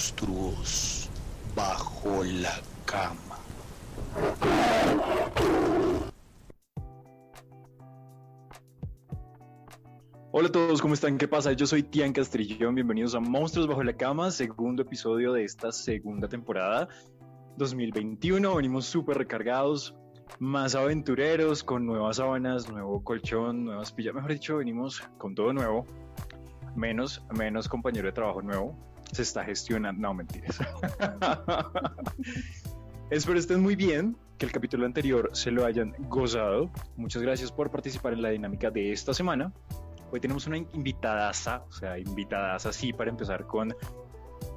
monstruos bajo la cama. Hola a todos, ¿cómo están? ¿Qué pasa? Yo soy Tian Castrillón, bienvenidos a Monstruos Bajo la Cama, segundo episodio de esta segunda temporada 2021. Venimos súper recargados, más aventureros, con nuevas sábanas, nuevo colchón, nuevas pillas, mejor dicho, venimos con todo nuevo, menos, menos compañero de trabajo nuevo. Se está gestionando, no mentiras. Espero estén muy bien, que el capítulo anterior se lo hayan gozado. Muchas gracias por participar en la dinámica de esta semana. Hoy tenemos una invitadaza, o sea, invitadaza así para empezar con,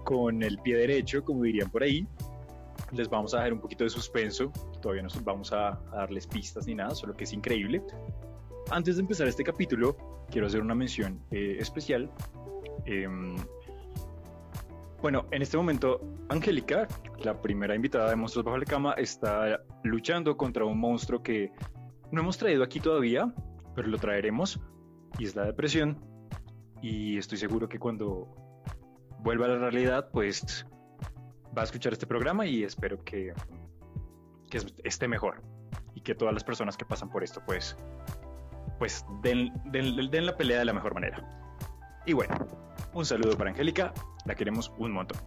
con el pie derecho, como dirían por ahí. Les vamos a dejar un poquito de suspenso, todavía no vamos a, a darles pistas ni nada, solo que es increíble. Antes de empezar este capítulo, quiero hacer una mención eh, especial. Em, bueno, en este momento, Angélica, la primera invitada de Monstruos Bajo la Cama, está luchando contra un monstruo que no hemos traído aquí todavía, pero lo traeremos, y es la depresión. Y estoy seguro que cuando vuelva a la realidad, pues va a escuchar este programa y espero que, esté mejor y que todas las personas que pasan por esto, pues, pues den la pelea de la mejor manera. Y bueno, un saludo para Angélica, la queremos un montón.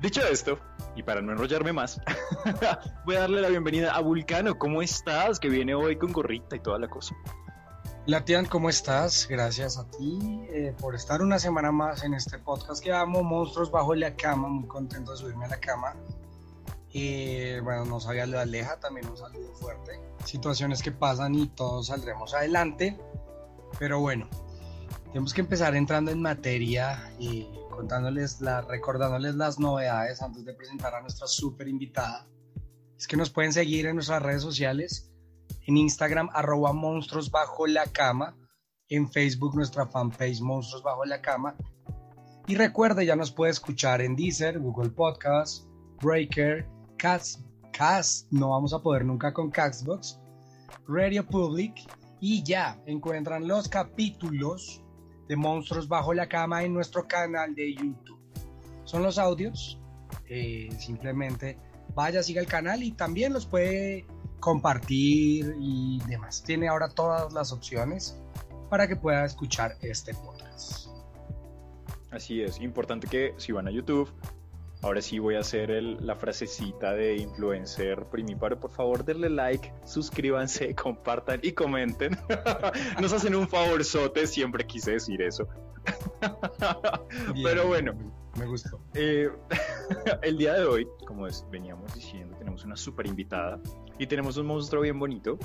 Dicho esto, y para no enrollarme más, voy a darle la bienvenida a Vulcano. ¿Cómo estás? Que viene hoy con gorrita y toda la cosa. Latian, ¿cómo estás? Gracias a ti eh, por estar una semana más en este podcast que amo, Monstruos Bajo la Cama. Muy contento de subirme a la cama. Eh, bueno, no sabía lo de Aleja, también un saludo fuerte. Situaciones que pasan y todos saldremos adelante. Pero bueno, tenemos que empezar entrando en materia y contándoles, la, recordándoles las novedades antes de presentar a nuestra súper invitada. Es que nos pueden seguir en nuestras redes sociales, en Instagram arroba monstruos bajo la cama, en Facebook nuestra fanpage monstruos bajo la cama. Y recuerde, ya nos puede escuchar en Deezer, Google Podcast, Breaker, Cast, Cast, no vamos a poder nunca con Castbox, Radio Public y ya encuentran los capítulos de Monstruos Bajo la Cama en nuestro canal de YouTube. Son los audios, eh, simplemente vaya, siga el canal y también los puede compartir y demás. Tiene ahora todas las opciones para que pueda escuchar este podcast. Así es, importante que si van a YouTube, ahora sí voy a hacer el, la frasecita de influencer primiparo. Por favor, denle like, suscríbanse, compartan y comenten. Nos hacen un favorzote, siempre quise decir eso. Bien, Pero bueno, me gustó. eh, el día de hoy, como es- veníamos diciendo, tenemos una super invitada y tenemos un monstruo bien bonito.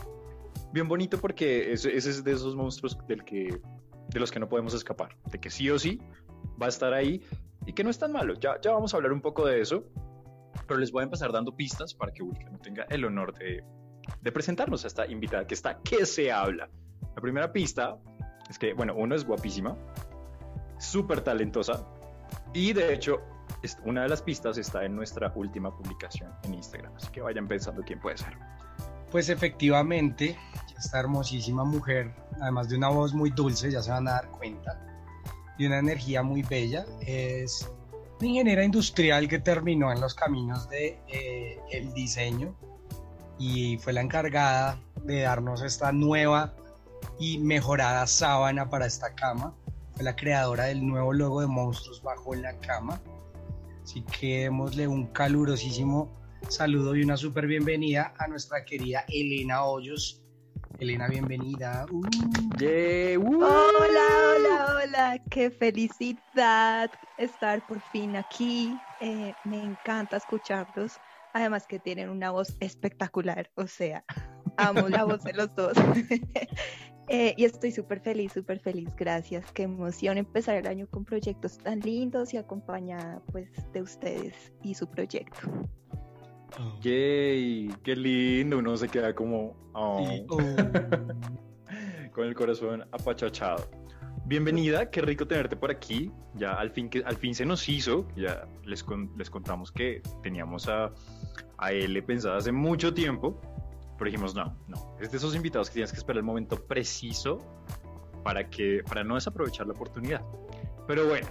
Bien bonito porque ese, ese es de esos monstruos del que, de los que no podemos escapar, de que sí o sí va a estar ahí y que no es tan malo. Ya, ya vamos a hablar un poco de eso, pero les voy a empezar dando pistas para que Vulcano tenga el honor de, de presentarnos a esta invitada que está que se habla. La primera pista es que, bueno, uno es guapísima, súper talentosa y de hecho una de las pistas está en nuestra última publicación en Instagram, así que vayan pensando quién puede ser. Pues efectivamente, esta hermosísima mujer, además de una voz muy dulce, ya se van a dar cuenta, y una energía muy bella, es una ingeniera industrial que terminó en los caminos de eh, el diseño y fue la encargada de darnos esta nueva y mejorada sábana para esta cama. Fue la creadora del nuevo logo de Monstruos bajo la cama. Así que démosle un calurosísimo saludo y una súper bienvenida a nuestra querida Elena Hoyos. Elena, bienvenida. Uh. ¡Uh! Hola, hola, hola, qué felicidad estar por fin aquí. Eh, me encanta escucharlos. Además que tienen una voz espectacular, o sea, amo la voz de los dos. Eh, y estoy súper feliz, súper feliz, gracias. Qué emoción empezar el año con proyectos tan lindos y acompañada pues de ustedes y su proyecto. ¡Yay! ¡Qué lindo! Uno se queda como oh, oh, con el corazón apachachado. Bienvenida, qué rico tenerte por aquí. Ya al fin, que, al fin se nos hizo. Ya les, con- les contamos que teníamos a, a él pensado hace mucho tiempo. Pero dijimos, no, no. Es de esos invitados que tienes que esperar el momento preciso para, que, para no desaprovechar la oportunidad. Pero bueno,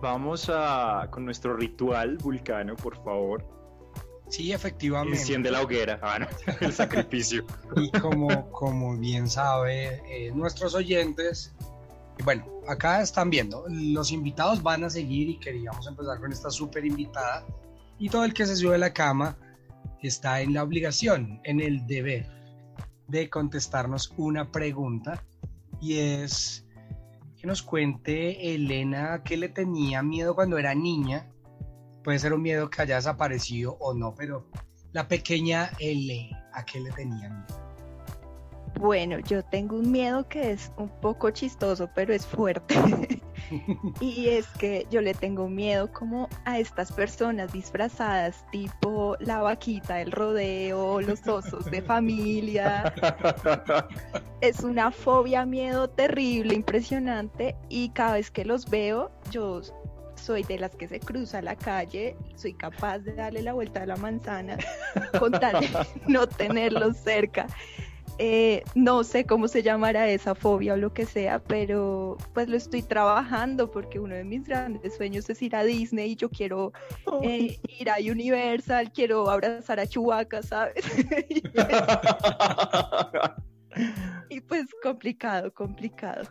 vamos a con nuestro ritual vulcano, por favor. Sí, efectivamente. Enciende la hoguera, ah, no, el sacrificio. Y como, como bien sabe eh, nuestros oyentes, bueno, acá están viendo, los invitados van a seguir y queríamos empezar con esta súper invitada. Y todo el que se sube a la cama está en la obligación, en el deber de contestarnos una pregunta y es que nos cuente Elena qué le tenía miedo cuando era niña. Puede ser un miedo que haya desaparecido o no, pero la pequeña L, ¿a qué le tenía miedo? Bueno, yo tengo un miedo que es un poco chistoso, pero es fuerte. y es que yo le tengo miedo como a estas personas disfrazadas, tipo la vaquita del rodeo, los osos de familia. es una fobia, miedo terrible, impresionante. Y cada vez que los veo, yo soy de las que se cruza la calle, soy capaz de darle la vuelta a la manzana con tal de no tenerlos cerca. Eh, no sé cómo se llamará esa fobia o lo que sea, pero pues lo estoy trabajando porque uno de mis grandes sueños es ir a Disney y yo quiero eh, ir a Universal, quiero abrazar a Chewbacca, ¿sabes? y pues complicado, complicado.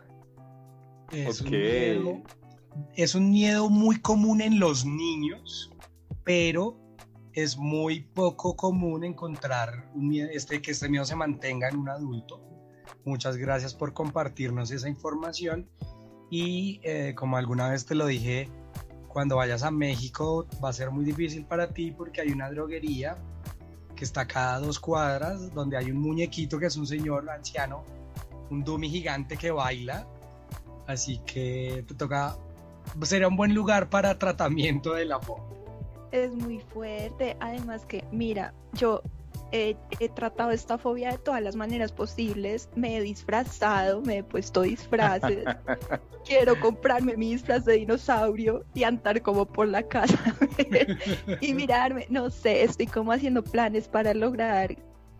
Es, un miedo, es un miedo muy común en los niños, pero es muy poco común encontrar este, que este miedo se mantenga en un adulto. Muchas gracias por compartirnos esa información y eh, como alguna vez te lo dije, cuando vayas a México va a ser muy difícil para ti porque hay una droguería que está cada dos cuadras donde hay un muñequito que es un señor anciano, un dummy gigante que baila. Así que te toca, sería un buen lugar para tratamiento de la fobia es muy fuerte. Además que, mira, yo he, tratado esta fobia de todas las maneras posibles. Me he disfrazado, me he puesto disfraces. Quiero comprarme mi disfraz de dinosaurio y andar como por la casa y mirarme. No sé, estoy como haciendo planes para lograr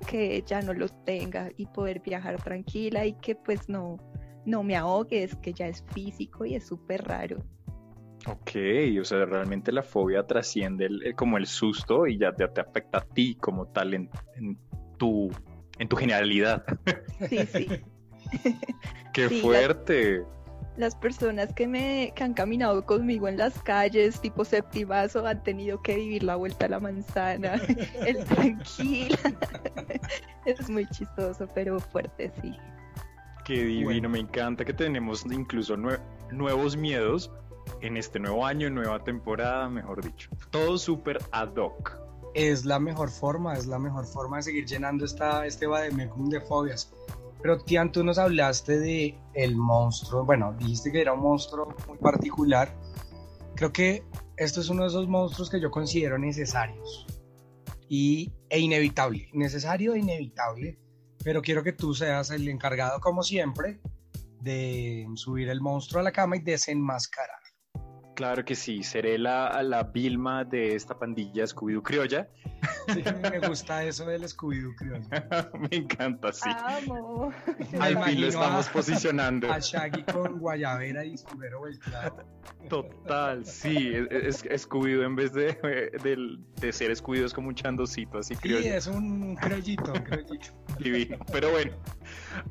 que ya no los tenga y poder viajar tranquila y que pues no, no me ahogue, es que ya es físico y es súper raro. Ok, o sea, realmente la fobia trasciende el, como el susto y ya te, te, afecta a ti como tal en, tu, en tu generalidad. Sí, sí. ¡Qué fuerte! Las, personas que, me, que han caminado conmigo en las calles, tipo septimazo, han tenido que vivir la vuelta a la manzana, el tranquila. es muy chistoso, pero fuerte, sí. Qué divino, me encanta que tenemos incluso nuevos miedos en este nuevo año, nueva temporada, mejor dicho. Todo súper ad hoc. Es la mejor forma, es la mejor forma de seguir llenando esta, este vademecum de fobias. Pero Tian, tú nos hablaste de el monstruo, bueno, dijiste que era un monstruo muy particular. Creo que esto es uno de esos monstruos que yo considero necesarios y, e inevitable, necesario e inevitable, pero quiero que tú seas el encargado, como siempre, de subir el monstruo a la cama y desenmascarar. Claro que sí, seré la, la Vilma de esta pandilla Scooby-Doo criolla. Sí, me gusta eso del Scooby-Doo criolla. me encanta, sí. Amo. Al fin lo estamos posicionando. A Shaggy con guayabera y sombrero volteado. Total, sí, es, Scooby-Doo en vez de, de, ser Scooby-Doo es como un chandocito así criollo. Sí, es un criollito, un criollito. Divino, pero bueno,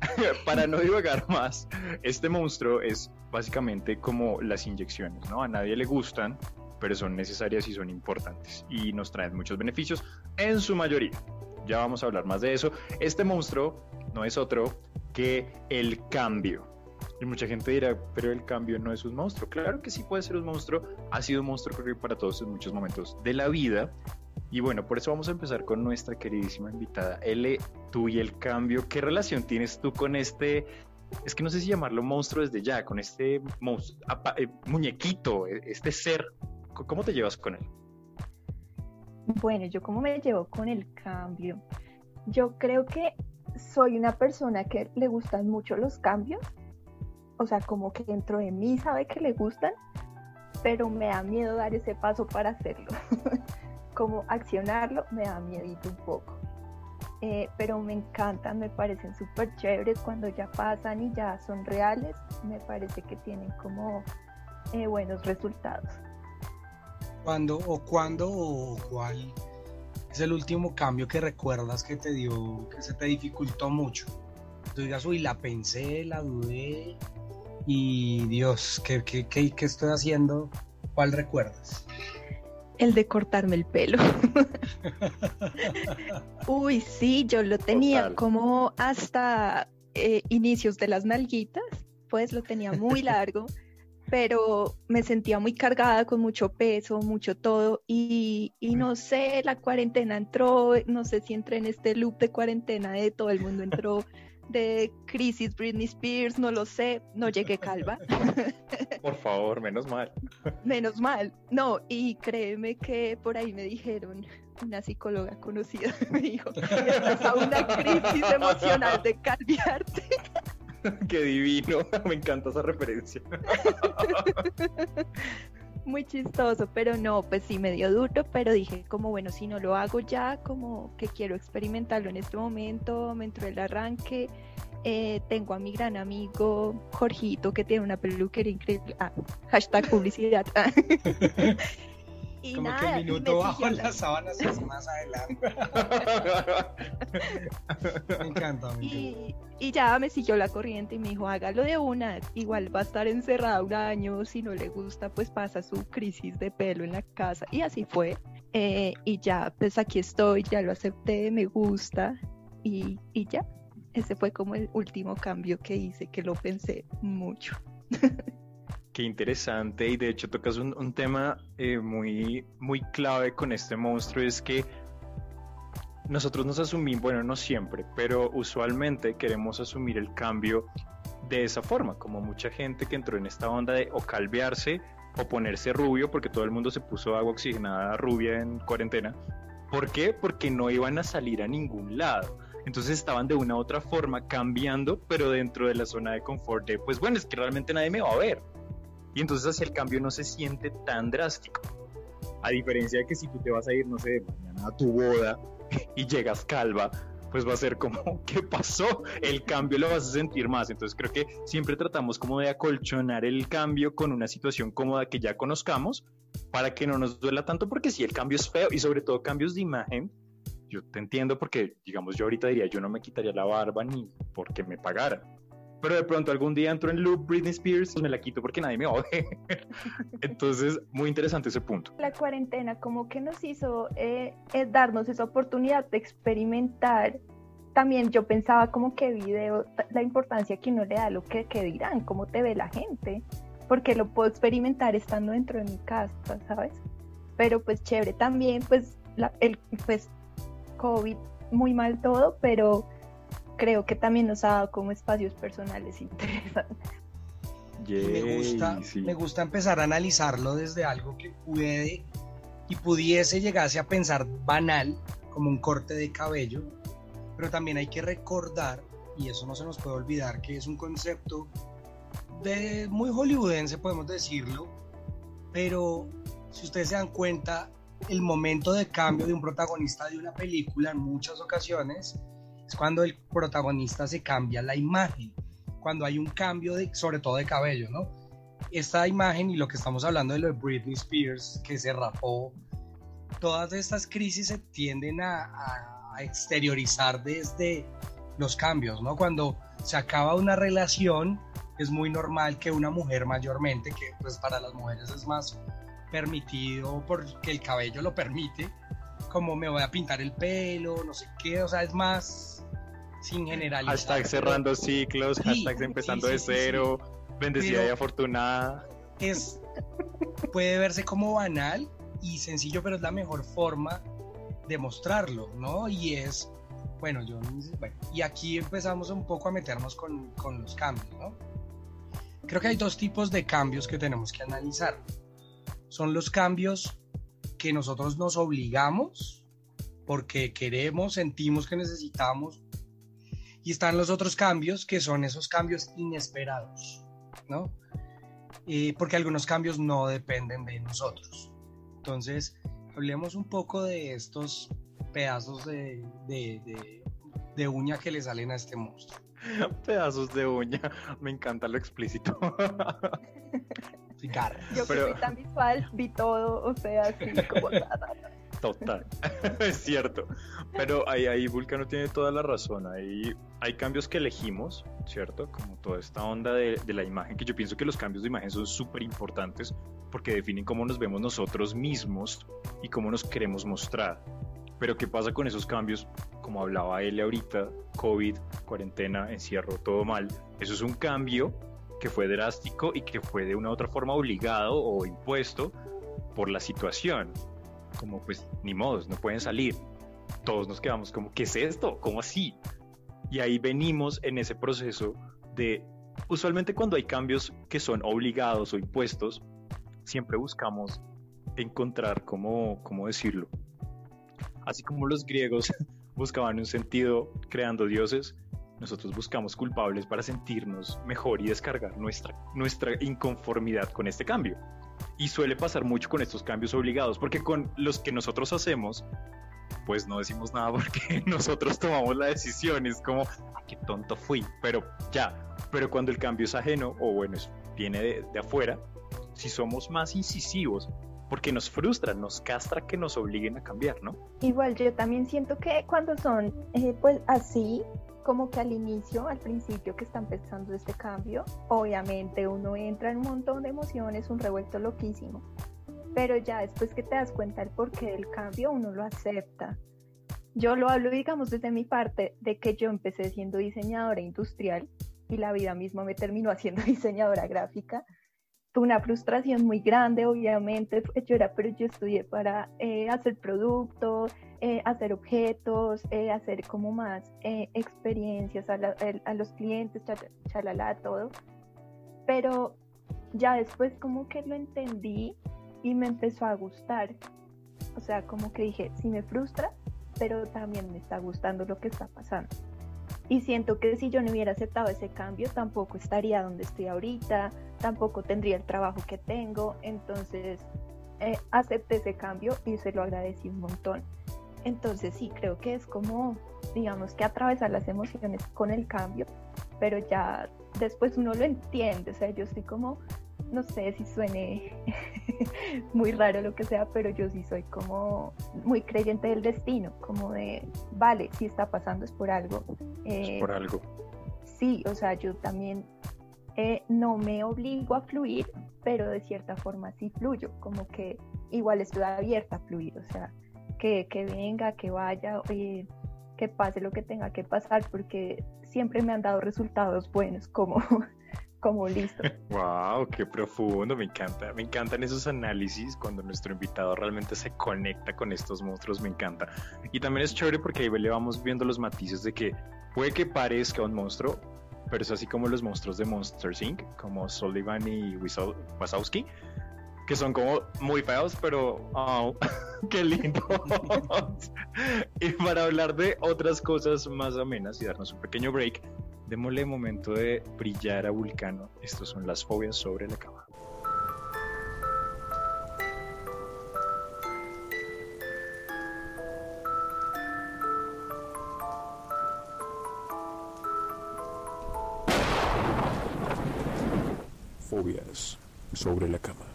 para no divagar más, este monstruo es básicamente como las inyecciones, ¿no? A nadie le gustan, pero son necesarias y son importantes y nos traen muchos beneficios en su mayoría. Ya vamos a hablar más de eso. Este monstruo no es otro que el cambio. Y mucha gente dirá, pero el cambio no es un monstruo. Claro que sí puede ser un monstruo. Ha sido un monstruo para todos en muchos momentos de la vida. Y bueno, por eso vamos a empezar con nuestra queridísima invitada. L, tú y el cambio, ¿qué relación tienes tú con este es que no sé si llamarlo monstruo desde ya, con este eh, muñequito, e, este ser, ¿cómo te llevas con él? Bueno, yo cómo me llevo con el cambio. Yo creo que soy una persona que le gustan mucho los cambios, o sea, como que dentro de mí sabe que le gustan, pero me da miedo dar ese paso para hacerlo. como accionarlo, me da miedito un poco. Eh, pero me encantan, me parecen súper chéveres cuando ya pasan y ya son reales, me parece que tienen como eh, buenos resultados. ¿Cuándo o cuándo o cuál es el último cambio que recuerdas que te dio, que se te dificultó mucho? Tú digas, uy, la pensé, la dudé y Dios, ¿qué, qué, qué, qué estoy haciendo? ¿Cuál recuerdas? El de cortarme el pelo. Uy, sí, yo lo tenía Total. como hasta eh, inicios de las nalguitas, pues lo tenía muy largo, pero me sentía muy cargada con mucho peso, mucho todo, y, y no sé, la cuarentena entró, no sé si entré en este loop de cuarentena de todo el mundo entró de crisis Britney Spears, no lo sé, no llegué calva. Por favor, menos mal. Menos mal. No, y créeme que por ahí me dijeron, una psicóloga conocida me dijo, estás a una crisis emocional de calviarte. Qué divino. Me encanta esa referencia. Muy chistoso, pero no, pues sí me dio duro, pero dije como bueno, si no lo hago ya, como que quiero experimentarlo en este momento, me entró el arranque, eh, tengo a mi gran amigo Jorgito que tiene una peluquería increíble, ah, hashtag publicidad. y Como nada, que el minuto bajo la- las sábanas es más adelante. Me encanta, me encanta. Y, y ya me siguió la corriente y me dijo, hágalo de una, igual va a estar encerrada un año, si no le gusta, pues pasa su crisis de pelo en la casa. Y así fue. Eh, y ya, pues aquí estoy, ya lo acepté, me gusta y, y ya. Ese fue como el último cambio que hice, que lo pensé mucho. Qué interesante y de hecho tocas un, un tema eh, muy, muy clave con este monstruo, es que nosotros nos asumimos, bueno, no siempre, pero usualmente queremos asumir el cambio de esa forma, como mucha gente que entró en esta onda de o calvearse o ponerse rubio, porque todo el mundo se puso agua oxigenada rubia en cuarentena. ¿Por qué? Porque no iban a salir a ningún lado. Entonces estaban de una u otra forma cambiando, pero dentro de la zona de confort de, pues bueno, es que realmente nadie me va a ver. Y entonces así el cambio no se siente tan drástico. A diferencia de que si tú te vas a ir, no sé, mañana a tu boda y llegas calva, pues va a ser como, ¿qué pasó? El cambio lo vas a sentir más. Entonces creo que siempre tratamos como de acolchonar el cambio con una situación cómoda que ya conozcamos para que no nos duela tanto, porque si el cambio es feo y sobre todo cambios de imagen, yo te entiendo porque, digamos, yo ahorita diría, yo no me quitaría la barba ni porque me pagaran. Pero de pronto algún día entro en loop Britney Spears, me la quito porque nadie me va a ver. Entonces, muy interesante ese punto. La cuarentena como que nos hizo eh, eh, darnos esa oportunidad de experimentar. También yo pensaba como que video, la importancia que uno le da lo que, que dirán, cómo te ve la gente, porque lo puedo experimentar estando dentro de mi casa, ¿sabes? Pero pues chévere también, pues, el, pues COVID, muy mal todo, pero creo que también nos ha dado como espacios personales interesantes. Y me gusta, Yay, sí. me gusta empezar a analizarlo desde algo que puede y pudiese llegarse a pensar banal, como un corte de cabello, pero también hay que recordar, y eso no se nos puede olvidar, que es un concepto de muy hollywoodense, podemos decirlo, pero si ustedes se dan cuenta, el momento de cambio de un protagonista de una película en muchas ocasiones es cuando el protagonista se cambia la imagen, cuando hay un cambio de, sobre todo de cabello, ¿no? Esta imagen y lo que estamos hablando de lo de Britney Spears, que se rapó, todas estas crisis se tienden a, a- exteriorizar desde los cambios, ¿no? Cuando se acaba una relación, es muy normal que una mujer mayormente, que pues para las mujeres es más permitido porque el cabello lo permite, como me voy a pintar el pelo, no sé qué, o sea, es más sin generalizar. Hashtag cerrando ciclos, Sí, hashtags empezando sí, de sí, sí, cero, bendecida Pero- y afortunada. es puede verse como banal y sencillo, pero es la mejor forma de mostrarlo, ¿no? Y es, bueno, yo, bueno, y aquí empezamos un poco a meternos con, con los cambios, ¿no? Creo que hay dos tipos de cambios que tenemos que analizar. Son los cambios que nosotros nos obligamos porque queremos, sentimos que necesitamos. Y están los otros cambios que son esos cambios inesperados, ¿no? Eh, porque algunos cambios no dependen de nosotros. Entonces, hablemos un poco de estos pedazos de, de, de- de uña que le salen a este monstruo. Pedazos de uña, me encanta lo explícito. Yo Pero- que soy tan visual, vi todo, o sea, así como... ta, ta, ta. Total, es cierto. Pero ahí, ahí Vulcano tiene toda la razón. Ahí hay cambios que elegimos, ¿cierto? Como toda esta onda de, de la imagen, que yo pienso que los cambios de imagen son súper importantes porque definen cómo nos vemos nosotros mismos y cómo nos queremos mostrar. Pero ¿qué pasa con esos cambios? Como hablaba él ahorita, COVID, cuarentena, encierro, todo mal. Eso es un cambio que fue drástico y que fue de una u otra forma obligado o impuesto por la situación como pues ni modos, no pueden salir. Todos nos quedamos como, ¿qué es esto? ¿Cómo así? Y ahí venimos en ese proceso de, usualmente cuando hay cambios que son obligados o impuestos, siempre buscamos encontrar cómo, cómo decirlo. Así como los griegos buscaban un sentido creando dioses, nosotros buscamos culpables para sentirnos mejor y descargar nuestra, nuestra inconformidad con este cambio. Y suele pasar mucho con estos cambios obligados, porque con los que nosotros hacemos, pues no decimos nada porque nosotros tomamos la decisión. Es como, "Ah, qué tonto fui, pero ya. Pero cuando el cambio es ajeno, o bueno, viene de, de afuera, si somos más incisivos, porque nos frustra, nos castra que nos obliguen a cambiar, ¿no? Igual yo también siento que cuando son eh, pues así, como que al inicio, al principio que está empezando este cambio, obviamente uno entra en un montón de emociones, un revuelto loquísimo, pero ya después que te das cuenta del porqué del cambio, uno lo acepta. Yo lo hablo, digamos, desde mi parte, de que yo empecé siendo diseñadora industrial y la vida misma me terminó haciendo diseñadora gráfica. Fue una frustración muy grande, obviamente. Yo era, pero yo estudié para eh, hacer productos, eh, hacer objetos, eh, hacer como más experiencias a, a los clientes, cha- chalala, todo. Pero ya después como que lo entendí y me empezó a gustar. O sea, como que dije, sí me frustra, pero también me está gustando lo que está pasando. Y siento que si yo no hubiera aceptado ese cambio, tampoco estaría donde estoy ahorita, tampoco tendría el trabajo que tengo. Entonces, eh, acepté ese cambio y se lo agradecí un montón. Entonces, sí, creo que es como, digamos, que atravesar las emociones con el cambio, pero ya después uno lo entiende. O sea, yo estoy como, no sé si suene muy raro lo que sea, pero yo sí soy como muy creyente del destino, como de, vale, si está pasando es por algo. Es Eh, por algo. sí, o sea, yo también eh, no me obligo a fluir, pero de cierta forma sí fluyo, como que igual estoy abierta a fluir, o sea, que, que venga, que vaya, eh, que pase lo que tenga que pasar, porque siempre me han dado resultados buenos, como, como listo. Wow, qué profundo, me encanta. Me encantan esos análisis cuando nuestro invitado realmente se conecta con estos monstruos, me encanta. Y también es chévere porque ahí le vamos viendo los matices de que puede que parezca un monstruo, pero es así como los monstruos de Monster Inc., como Sullivan y Wazowski, que son como muy feos, pero oh, qué lindo. y para hablar de otras cosas más amenas y darnos un pequeño break, démosle momento de brillar a Vulcano. Estos son las fobias sobre la cama. Fobias sobre la cama.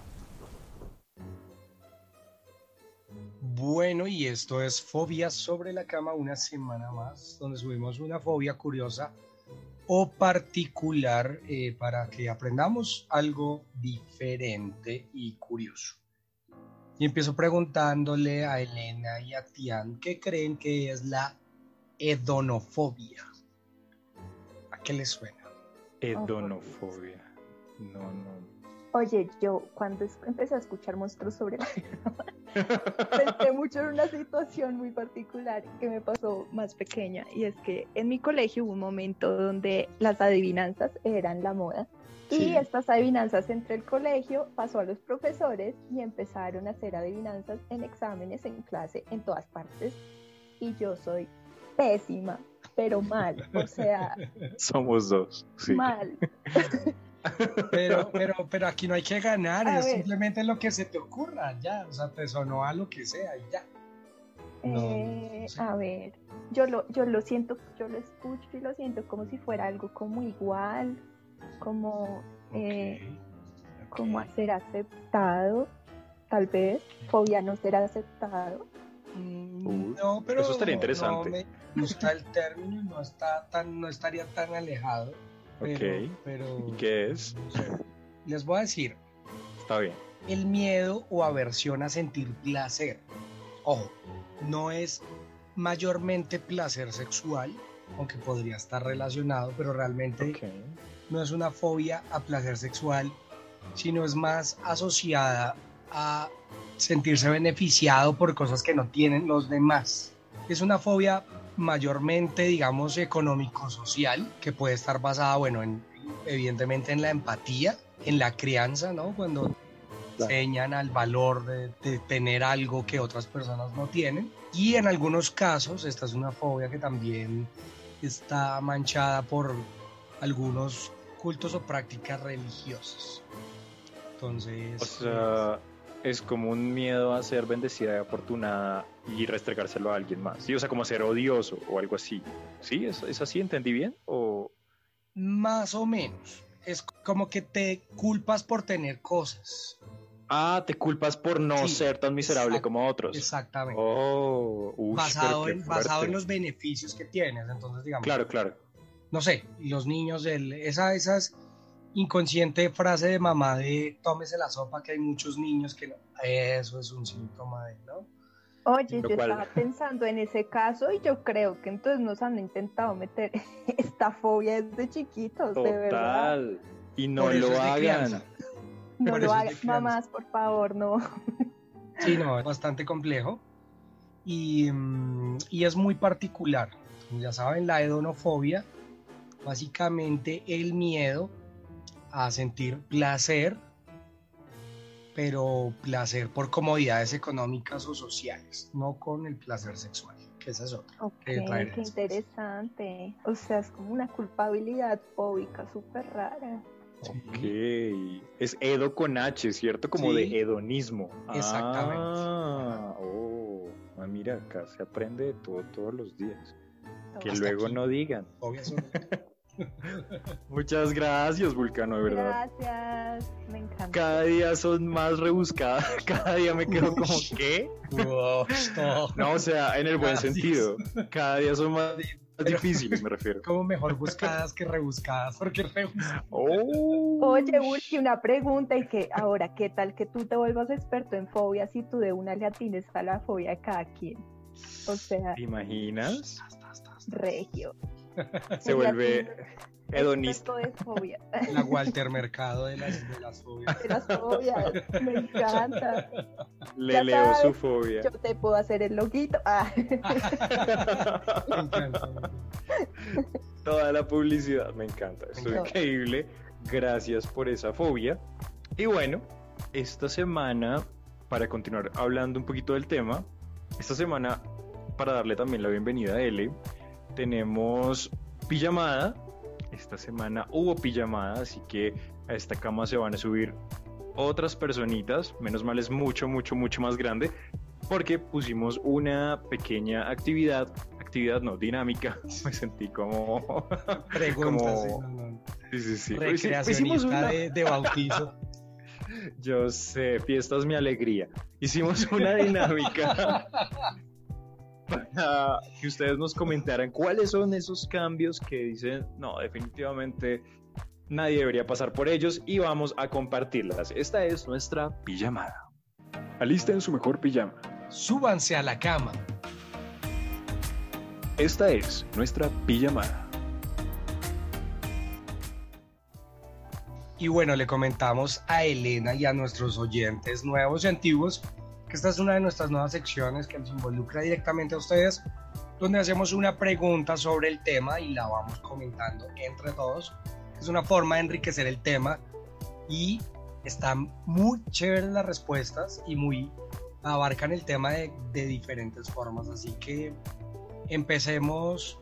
Bueno, y esto es Fobia sobre la cama, una semana más, donde subimos una fobia curiosa o particular eh, para que aprendamos algo diferente y curioso. Y empiezo preguntándole a Elena y a Tian qué creen que es la hedonofobia. ¿A qué les suena? Hedonofobia. No, no. Oye, yo cuando empecé a escuchar monstruos sobre la pensé mucho en una situación muy particular que me pasó más pequeña y es que en mi colegio hubo un momento donde las adivinanzas eran la moda y Sí. estas adivinanzas entre el colegio pasó a los profesores y empezaron a hacer adivinanzas en exámenes, en clase, en todas partes y yo soy pésima, pero mal, o sea, Somos dos. Sí. mal. Pero, pero, pero aquí no hay que ganar, A es ver. simplemente lo que se te ocurra, ya, o sea, te sonó a lo que sea y ya. No, Eh, no sé. A ver, yo lo, yo lo siento, yo lo escucho y lo siento como si fuera algo como igual, como, eh, Ok, como a ser aceptado, tal vez, fobia no ser aceptado. Mm, Uy, no, pero eso estaría interesante. No, me gusta el término, no está tan, no estaría tan alejado. Pero, Ok. pero ¿Y qué es? no sé. Les voy a decir, Está bien. el miedo o aversión a sentir placer. Ojo, no es mayormente placer sexual, aunque podría estar relacionado, pero realmente Ok. no es una fobia a placer sexual, sino es más asociada a sentirse beneficiado por cosas que no tienen los demás. Es una fobia mayormente, digamos, económico-social, que puede estar basada, bueno, en, evidentemente en la empatía, en la crianza, ¿no? Cuando Claro. enseñan al valor de, de tener algo que otras personas no tienen. Y en algunos casos, esta es una fobia que también está manchada por algunos cultos o prácticas religiosas. Entonces, O sea, es como un miedo a ser bendecida y afortunada y restregárselo a alguien más. Sí, o sea, como ser odioso o algo así. ¿Sí? ¿Es, es así? ¿Entendí bien? O... más o menos. Es como que te culpas por tener cosas. Ah, te culpas por no Sí, ser tan miserable como otros. Exactamente. Oh, ush, basado, en, basado fuerte. en los beneficios que tienes. Entonces, digamos, Claro, claro. no sé, los niños, del, esa, esa es inconsciente frase de mamá de tómese la sopa que hay muchos niños que no. Eso es un síntoma de, ¿no? Oye, yo cual- estaba pensando en ese caso y yo creo que entonces nos han intentado meter esta fobia desde chiquitos, de verdad. Total. Y no Por lo hagan. No Por lo crianza. mamás, por favor, no. Sí, no, es bastante complejo y, mm, y es muy particular. Ya saben, la hedonofobia, básicamente el miedo a sentir placer, pero placer por comodidades económicas o sociales, no con el placer sexual, que esa es otra. Ok, traer qué después. interesante. O sea, es como una culpabilidad fóbica súper rara. Ok. Es Edo con H, ¿cierto? Como Sí. de hedonismo. Exactamente. Ah, oh. Ah, mira, acá se aprende de todo todos los días. Que Hasta luego aquí. no digan. Son- Muchas gracias, Vulcano, de verdad. Gracias, me encanta. Cada día son más rebuscadas. Cada día me quedo como, ¿qué? No. O sea, en el buen Gracias. sentido. Cada día son más Pero- difíciles, me refiero. como mejor buscadas que rebuscadas, porque rebuscadas. Oh. Oye, Urki, una pregunta y que ahora, ¿qué tal que tú te vuelvas experto en fobias y tú de una le atines a la fobia de cada quien? O sea, ¿Te imaginas? regio. Se vuelve hedonista. De fobia. La Walter Mercado de las, de las fobias. De las fobias, me encanta. Le Ya leo su fobia. Yo te puedo hacer el loguito. Ah. Me encanta. Toda la publicidad, me encanta. Es Me encanta. increíble. Gracias por esa fobia. Y bueno, esta semana, para continuar hablando un poquito del tema, esta semana, para darle también la bienvenida a L, tenemos pijamada. Esta semana hubo pijamada, así que a esta cama se van a subir otras personitas. Menos mal es mucho, mucho, mucho más grande. Porque pusimos una pequeña actividad, actividad no, dinámica. Me sentí como... Preguntas. Como- sí, no, no. Sí, sí, sí. Recreacionista Hicimos una- de, de bautizo. Yo sé, fiesta es mi alegría. Hicimos una dinámica para que ustedes nos comentaran cuáles son esos cambios que dicen, no, definitivamente nadie debería pasar por ellos y vamos a compartirlas. Esta es nuestra pijamada. Alisten su mejor pijama. Súbanse a la cama. Esta es nuestra pijamada. Y bueno, le comentamos a Elena y a nuestros oyentes nuevos y antiguos esta es una de nuestras nuevas secciones que nos involucra directamente a ustedes, donde hacemos una pregunta sobre el tema y la vamos comentando entre todos. Es una forma de enriquecer el tema y están muy chéveres las respuestas y muy abarcan el tema de, de diferentes formas. Así que empecemos.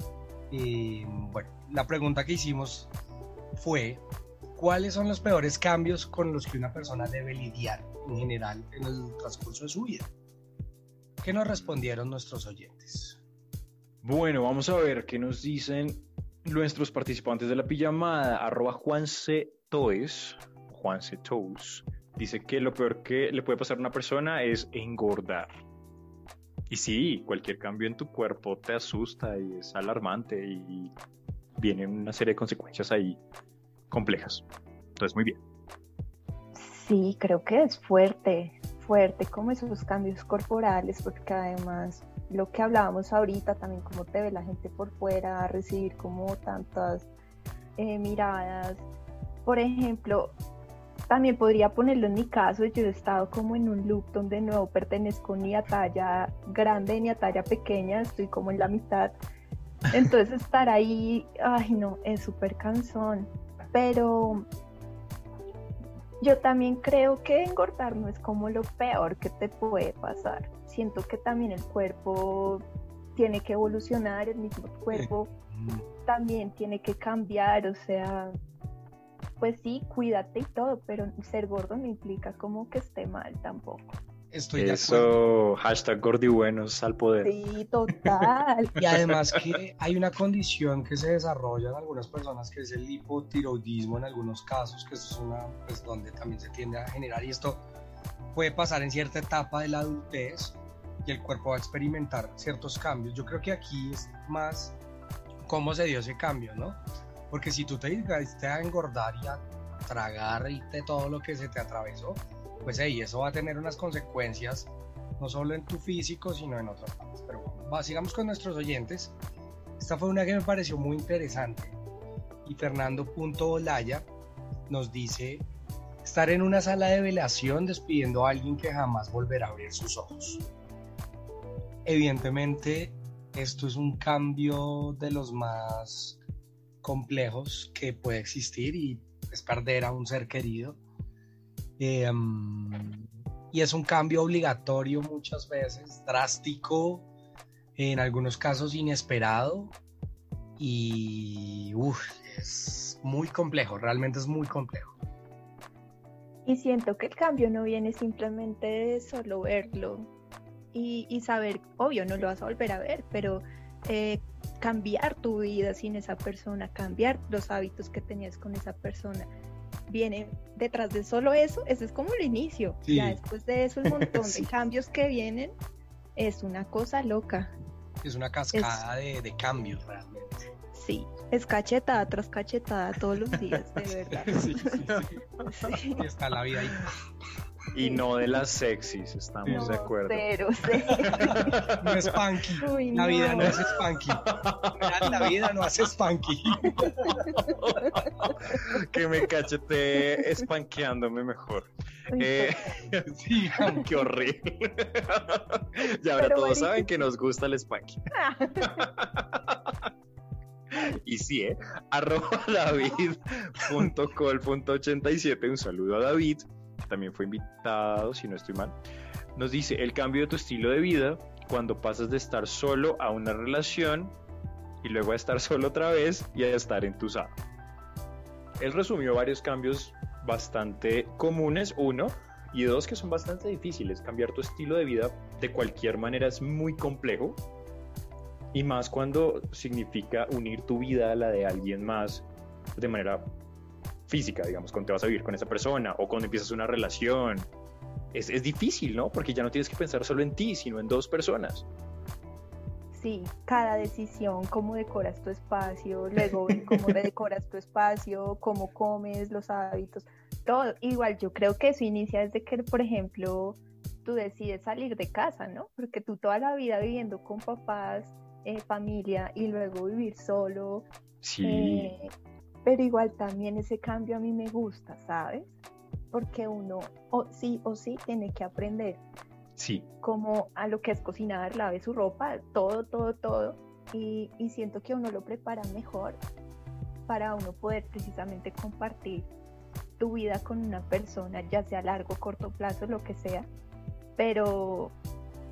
eh, bueno, la pregunta que hicimos fue ¿cuáles son los peores cambios con los que una persona debe lidiar en general en el transcurso de su vida? ¿Qué nos respondieron nuestros oyentes? Bueno, vamos a ver qué nos dicen nuestros participantes de la pijamada. Arroba Juan C. Toes, Juan Tous, dice que lo peor que le puede pasar a una persona es engordar. Y sí, cualquier cambio en tu cuerpo te asusta y es alarmante y vienen una serie de consecuencias ahí complejas. Entonces, muy bien. Sí, creo que es fuerte, fuerte como esos cambios corporales, porque además lo que hablábamos ahorita, también cómo te ve la gente por fuera, recibir como tantas eh, miradas. Por ejemplo, también podría ponerlo en mi caso, yo he estado como en un loop donde no pertenezco ni a talla grande ni a talla pequeña, estoy como en la mitad. Entonces estar ahí, ay no, es súper cansón. Pero yo también creo que engordar no es como lo peor que te puede pasar. Siento que también el cuerpo tiene que evolucionar, el mismo cuerpo también tiene que cambiar, o sea, pues sí, cuídate y todo, pero ser gordo no implica como que esté mal tampoco. Estoy Eso, hashtag gordibuenos al poder. Sí, total. y además que hay una condición que se desarrolla en algunas personas que es el hipotiroidismo en algunos casos, que es una, pues donde también se tiende a generar y esto puede pasar en cierta etapa de la adultez y el cuerpo va a experimentar ciertos cambios. Yo creo que aquí es más cómo se dio ese cambio, ¿no? Porque si tú te dedicaste a engordar y a tragar y de todo lo que se te atravesó, pues hey, eso va a tener unas consecuencias no solo en tu físico, sino en otras partes. Pero bueno, sigamos con nuestros oyentes. Esta fue una que me pareció muy interesante. Y Fernando Olaya nos dice, estar en una sala de velación despidiendo a alguien que jamás volverá a abrir sus ojos. Evidentemente, esto es un cambio de los más complejos que puede existir y es perder a un ser querido. Em, y es un cambio obligatorio muchas veces, drástico, en algunos casos inesperado y es muy complejo, realmente es muy complejo. Y siento que el cambio no viene simplemente de solo verlo y, y saber, obvio, no lo vas a volver a ver, pero eh, cambiar tu vida sin esa persona, cambiar los hábitos que tenías con esa persona. Viene detrás de solo eso, ese es como el inicio. Ya después de eso, el montón de cambios que vienen es una cosa loca. Es una cascada de, de, cambios realmente. Sí, es cachetada tras cachetada todos los días, de verdad. Sí, sí, Y está la vida ahí. Y no de las sexys, estamos de acuerdo. Cero, cero. No es punky. la vida no es spunky. La vida no hace spunky. que me cachete espanqueándome mejor. Eh, sí, qué horrible. y ahora todos saben que nos gusta el spanky. Y sí, ¿eh? Arroba david.col.87. Un saludo a David también fue invitado, si no estoy mal, nos dice el cambio de tu estilo de vida cuando pasas de estar solo a una relación y luego a estar solo otra vez y a estar entusado. Él resumió varios cambios bastante comunes, uno, y dos que son bastante difíciles. Cambiar tu estilo de vida de cualquier manera es muy complejo, y más cuando significa unir tu vida a la de alguien más de manera física, digamos, cuando te vas a vivir con esa persona o cuando empiezas una relación. Es, es difícil, ¿no? Porque ya no tienes que pensar solo en ti, sino en dos personas. Sí, cada decisión, cómo decoras tu espacio, luego cómo decoras tu espacio, cómo comes, los hábitos, todo. Igual yo creo que eso inicia desde que, por ejemplo, tú decides salir de casa, ¿no? Porque tú toda la vida viviendo con papás, eh, familia y luego vivir solo. Sí. Eh, pero igual también ese cambio a mí me gusta, ¿sabes? Porque uno o, sí o sí tiene que aprender. Sí. Como a lo que es cocinar, lave su ropa, todo, todo, todo. Y, y siento que uno lo prepara mejor para uno poder precisamente compartir tu vida con una persona, ya sea a largo, corto plazo, lo que sea. Pero,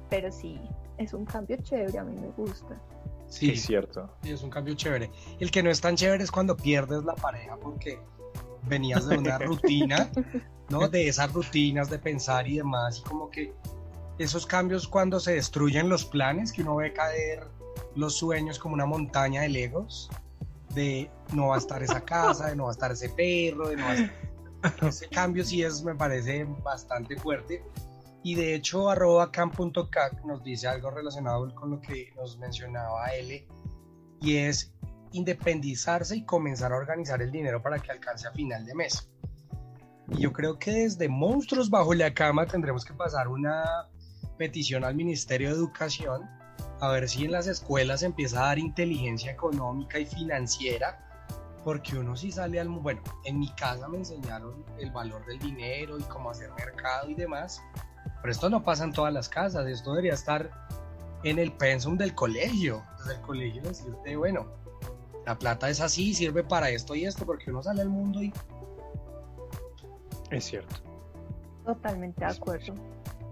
pero sí, es un cambio chévere, a mí me gusta. Sí, es cierto. Sí, es un cambio chévere. El que no es tan chévere es cuando pierdes la pareja porque venías de una rutina, ¿no? De esas rutinas de pensar y demás, y como que esos cambios cuando se destruyen los planes, que uno ve caer los sueños como una montaña de legos, de no va a estar esa casa, de no va a estar ese perro, de no va a Ese cambio sí es, me parece bastante fuerte. Y de hecho, arroba cam.cac nos dice algo relacionado con lo que nos mencionaba L, y es independizarse y comenzar a organizar el dinero para que alcance a final de mes. Y yo creo que desde Monstruos Bajo la Cama tendremos que pasar una petición al Ministerio de Educación a ver si en las escuelas empieza a dar inteligencia económica y financiera, porque uno sí sale al... Bueno, en mi casa me enseñaron el valor del dinero y cómo hacer mercado y demás, pero esto no pasa en todas las casas, esto debería estar en el pensum del colegio, desde el colegio decirte, bueno, la plata es así, sirve para esto y esto, porque uno sale al mundo y... Es cierto. Totalmente de acuerdo.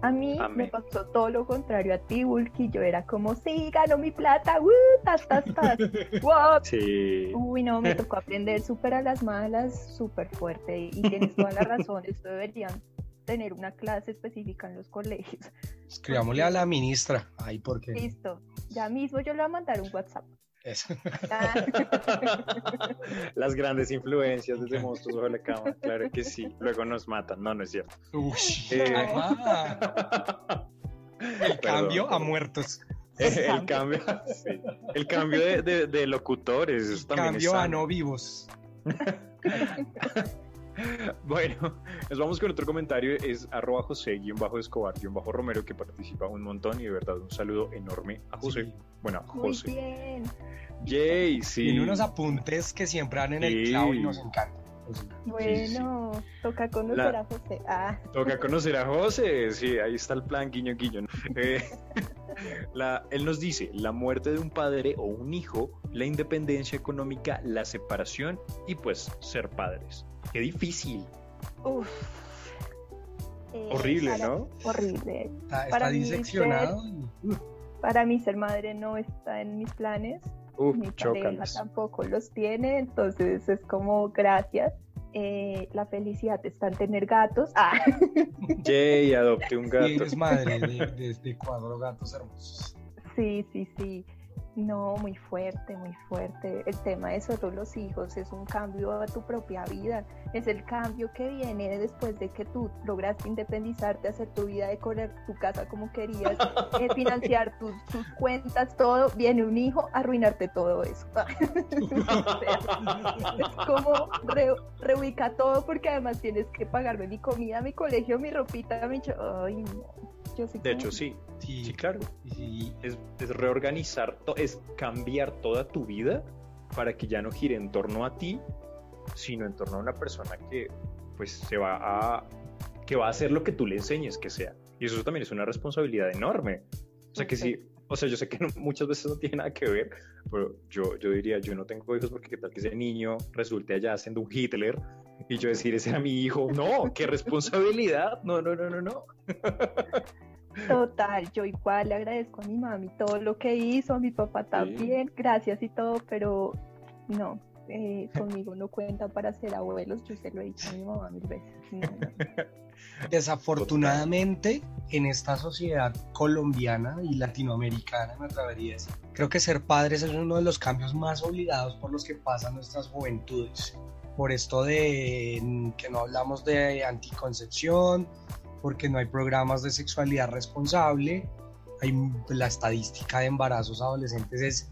A mí me Amén. pasó todo lo contrario a ti, Bulky. Yo era como, sí, ganó mi plata, ¡uh! ¡Tas, tas, tas! ¡Wow! Sí. Uy, no, me tocó aprender súper a las malas, súper fuerte. Y tienes toda la razón, esto deberían tener una clase específica en los colegios. Escribámosle a la ministra, ahí porque... Listo, ya mismo yo le voy a mandar un WhatsApp. Eso. Ah, Las grandes influencias desde Monstruos Bajo la Cama, claro que sí. Luego nos matan. No, no es cierto. Uy, Eh. ah, el cambio a muertos. El cambio, sí. el cambio de, de- de locutores. también es Cambio a no vivos. Bueno, nos vamos con otro comentario. Es arroba José-Escobar-Romero que participa un montón y de verdad un saludo enorme a José. Sí. Bueno, a muy José. bien. Yay, sí. Tiene unos apuntes que siempre dan en el clavo y nos encantan. Bueno, toca conocer La- a José. Ah, Toca conocer a José, sí, ahí está el plan guiño guiño. Eh, la- él nos dice, la muerte de un padre o un hijo, la independencia económica, la separación y pues ser padres. Qué difícil, uf. Eh, horrible, para- ¿no? Horrible. Está, Para está mí, diseccionado. uh, Para mí ser madre no está en mis planes. Uf, mi pareja tampoco los tiene, entonces es como gracias. Eh, la felicidad está en tener gatos. Ah, Yay, adopte un y gato. eres madre de, de- de cuatro gatos hermosos. sí, sí, sí. No, muy fuerte, muy fuerte. El tema de solo los hijos es un cambio a tu propia vida. Es el cambio que viene después de que tú lograste independizarte, hacer tu vida, decorar tu casa como querías, eh, financiar tus, tus cuentas, todo. Viene un hijo a arruinarte todo eso. Es como re- reubica todo porque además tienes que pagarme mi comida, mi colegio, mi ropita, mi... Ay, no. Yo soy De como- hecho, sí, Sí, sí, claro. y- Es, es reorganizar, es cambiar toda tu vida para que ya no gire en torno a ti, sino en torno a una persona que pues se va a que va a hacer lo que tú le enseñes que sea. Y eso también es una responsabilidad enorme. O sea que sí, o sea, yo sé que no- muchas veces no tiene nada que ver, pero yo, yo diría, yo no tengo hijos porque qué tal que ese niño resulte allá siendo un Hitler y yo decir, ese era mi hijo. No, qué responsabilidad. No, no, no, no, no. Total, yo igual le agradezco a mi mami todo lo que hizo, a mi papá también, gracias y todo, pero no, eh, conmigo no cuenta para ser abuelos, yo se lo he dicho a mi mamá mil veces. no, no. Desafortunadamente, en esta sociedad colombiana y latinoamericana, me atrevería a decir, creo que ser padres es uno de los cambios más obligados por los que pasan nuestras juventudes. Por esto de que no hablamos de anticoncepción, porque no hay programas de sexualidad responsable, hay, la estadística de embarazos adolescentes es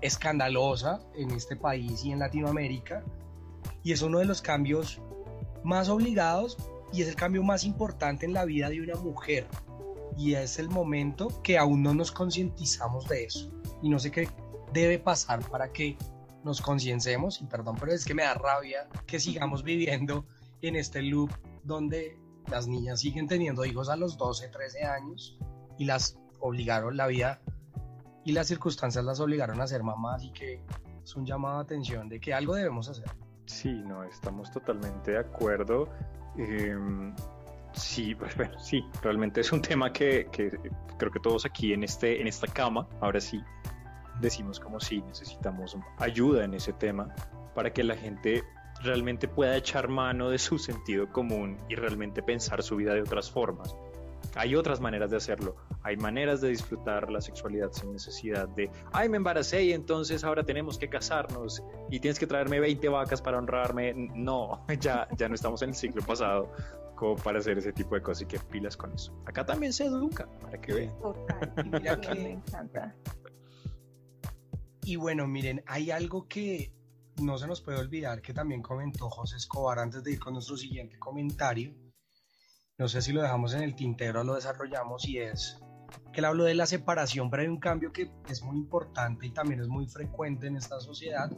escandalosa en este país y en Latinoamérica, y es uno de los cambios más obligados y es el cambio más importante en la vida de una mujer. Y es el momento que aún no nos concientizamos de eso. Y no sé qué debe pasar para que nos conciencemos. Y perdón, pero es que me da rabia que sigamos viviendo en este loop donde las niñas siguen teniendo hijos a los 12, 13 años y las obligaron la vida y las circunstancias las obligaron a ser mamás y que es un llamado de atención de que algo debemos hacer. Sí, no, estamos totalmente de acuerdo. Em, sí, pues, bueno, sí, realmente es un tema que, que creo que todos aquí en, este, en esta cama, ahora sí, decimos como sí, necesitamos ayuda en ese tema para que la gente realmente pueda echar mano de su sentido común y realmente pensar su vida de otras formas. Hay otras maneras de hacerlo. Hay maneras de disfrutar la sexualidad sin necesidad de, ay, me embaracé y entonces ahora tenemos que casarnos y tienes que traerme 20 vacas para honrarme. No, ya, ya no estamos en el siglo pasado como para hacer ese tipo de cosas y que pilas con eso. Acá también se educa, para que vean. Total. Mira que- Me encanta. Y bueno, miren, hay algo que no se nos puede olvidar que también comentó José Escobar antes de ir con nuestro siguiente comentario. No sé si lo dejamos en el tintero o lo desarrollamos y es que él habló de la separación, pero hay un cambio que es muy importante y también es muy frecuente en esta sociedad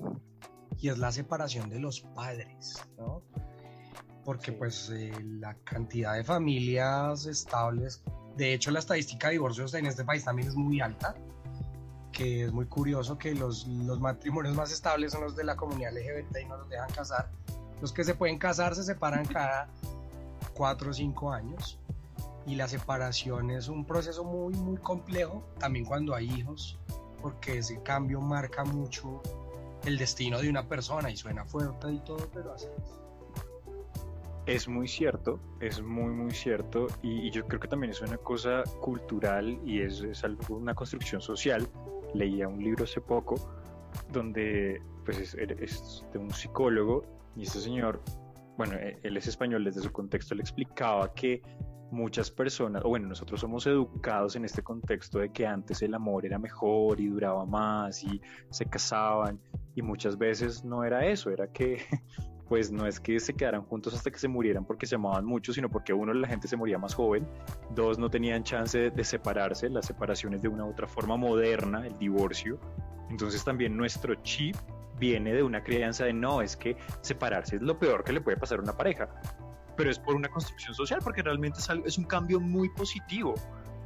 y es la separación de los padres, ¿no? Porque pues eh, la cantidad de familias estables, de hecho la estadística de divorcios en este país también es muy alta que es muy curioso que los, los matrimonios más estables son los de la comunidad LGBT y no los dejan casar. Los que se pueden casar se separan cada cuatro o cinco años y la separación es un proceso muy muy complejo también cuando hay hijos porque ese cambio marca mucho el destino de una persona y suena fuerte y todo pero así es. Es muy cierto, es muy, muy cierto. Y, y yo creo que también es una cosa cultural y es, es algo, una construcción social. Leía un libro hace poco donde pues es, es de un psicólogo y este señor, bueno, e- él es español, desde su contexto le explicaba que muchas personas, o bueno, nosotros somos educados en este contexto de que antes el amor era mejor y duraba más y se casaban y muchas veces no era eso, era que pues no es que se quedaran juntos hasta que se murieran porque se amaban mucho, sino porque uno, la gente se moría más joven, dos, no tenían chance de, separarse, las separaciones de una u otra forma moderna, el divorcio, entonces también nuestro chip viene de una crianza de no, es que separarse es lo peor que le puede pasar a una pareja, pero es por una construcción social, porque realmente es, es un cambio muy positivo.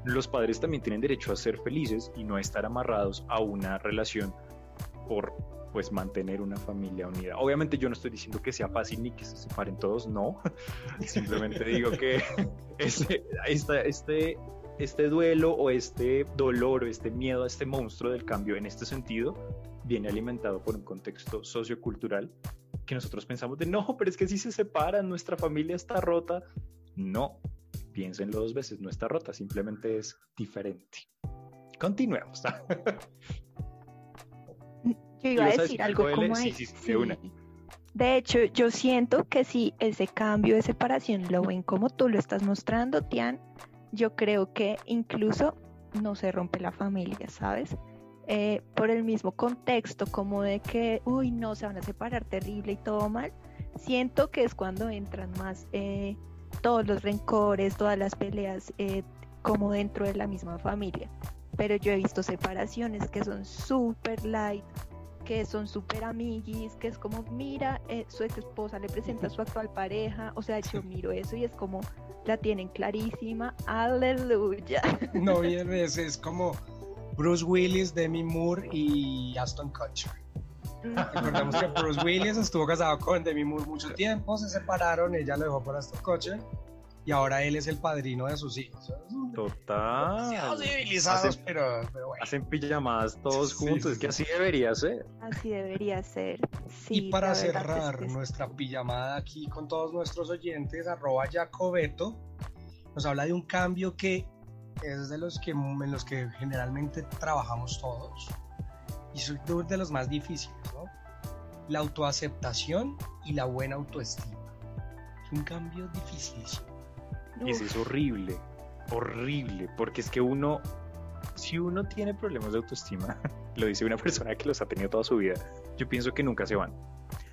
Los padres también tienen derecho a ser felices y no estar amarrados a una relación por pues mantener una familia unida. Obviamente yo no estoy diciendo que sea fácil ni que se separen todos, no. Simplemente digo que este, este, este duelo o este dolor o este miedo a este monstruo del cambio en este sentido viene alimentado por un contexto sociocultural que nosotros pensamos de no, pero es que si se separan, nuestra familia está rota. No, piénsenlo dos veces, no está rota, simplemente es diferente. Continuemos. Yo iba a ¿Ibas a decir algo como Sí, sí, sí, de una. De hecho, yo siento que si ese cambio de separación lo ven como tú lo estás mostrando, Tian, yo creo que incluso no se rompe la familia, ¿sabes? Eh, por el mismo contexto, como de que, uy, no, se van a separar terrible y todo mal, siento que es cuando entran más eh, todos los rencores, todas las peleas, eh, como dentro de la misma familia. Pero yo he visto separaciones que son súper light, que son súper amiguis, que es como, mira, eh, su ex esposa le presenta a su actual pareja, o sea, yo miro eso y es como, la tienen clarísima, aleluya. No, bien, es, es como Bruce Willis, Demi Moore y Aston Kutcher. Recordemos que Bruce Willis estuvo casado con Demi Moore mucho tiempo, se separaron, ella lo dejó por Aston Kutcher y ahora él es el padrino de sus hijos. Total. Civilizados, Hacen- pero, pero bueno. Hacen pijamadas todos Sí, juntos, sí, es que sí. así debería ser. Así debería ser. Sí, y para es cerrar que nuestra pijamada aquí con todos nuestros oyentes, arroba Jacobeto, nos habla de un cambio que es de los que, en los que generalmente trabajamos todos y es uno de los más difíciles, ¿no? La autoaceptación y la buena autoestima. Es un cambio dificilísimo. Y eso es horrible, horrible, porque es que uno, si uno tiene problemas de autoestima, lo dice una persona que los ha tenido toda su vida, yo pienso que nunca se van.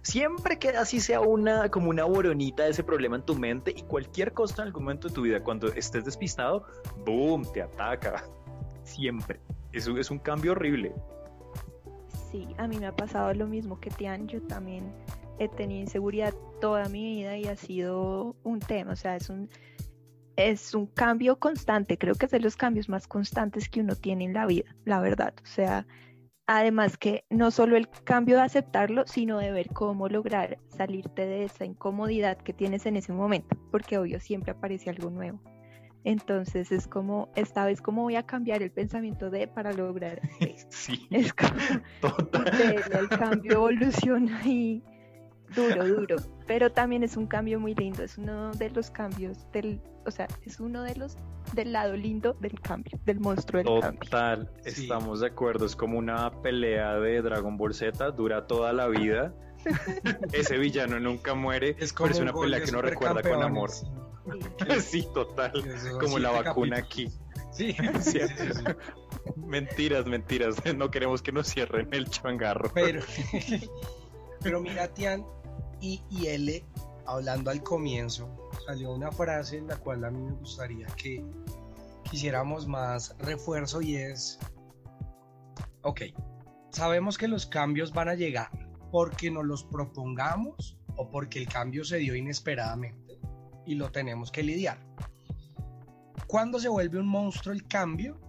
Siempre queda así sea una como una boronita de ese problema en tu mente y cualquier cosa en algún momento de tu vida cuando estés despistado, boom, te ataca. Siempre. Eso es un cambio horrible. Sí, a mí me ha pasado lo mismo que Tian, yo también he tenido inseguridad toda mi vida y ha sido un tema, o sea, es un, es un cambio constante, creo que es de los cambios más constantes que uno tiene en la vida, la verdad, o sea, además que no solo el cambio de aceptarlo, sino de ver cómo lograr salirte de esa incomodidad que tienes en ese momento, porque obvio siempre aparece algo nuevo. Entonces es como, esta vez, ¿cómo voy a cambiar el pensamiento de para lograr? Sí, Es como, total. El cambio evoluciona y duro, duro. Pero también es un cambio muy lindo. Es uno de los cambios del, o sea, es uno de los del lado lindo del cambio, del monstruo del cambio. Total, Sí. estamos de acuerdo. Es como una pelea de Dragon Ball Z, dura toda la vida. Ese villano nunca muere, Es pero como es un una gol pelea que uno recuerda con amor. Sí, total. Como la vacuna capítulos. aquí. Sí, Sí. sí, sí, sí. Mentiras, mentiras. No queremos que nos cierren el changarro. Pero, pero mira, Tian y, y L, hablando al comienzo, salió una frase en la cual a mí me gustaría que quisiéramos más refuerzo y es, ok, sabemos que los cambios van a llegar porque nos los propongamos o porque el cambio se dio inesperadamente y lo tenemos que lidiar. ¿Cuándo se vuelve un monstruo el cambio?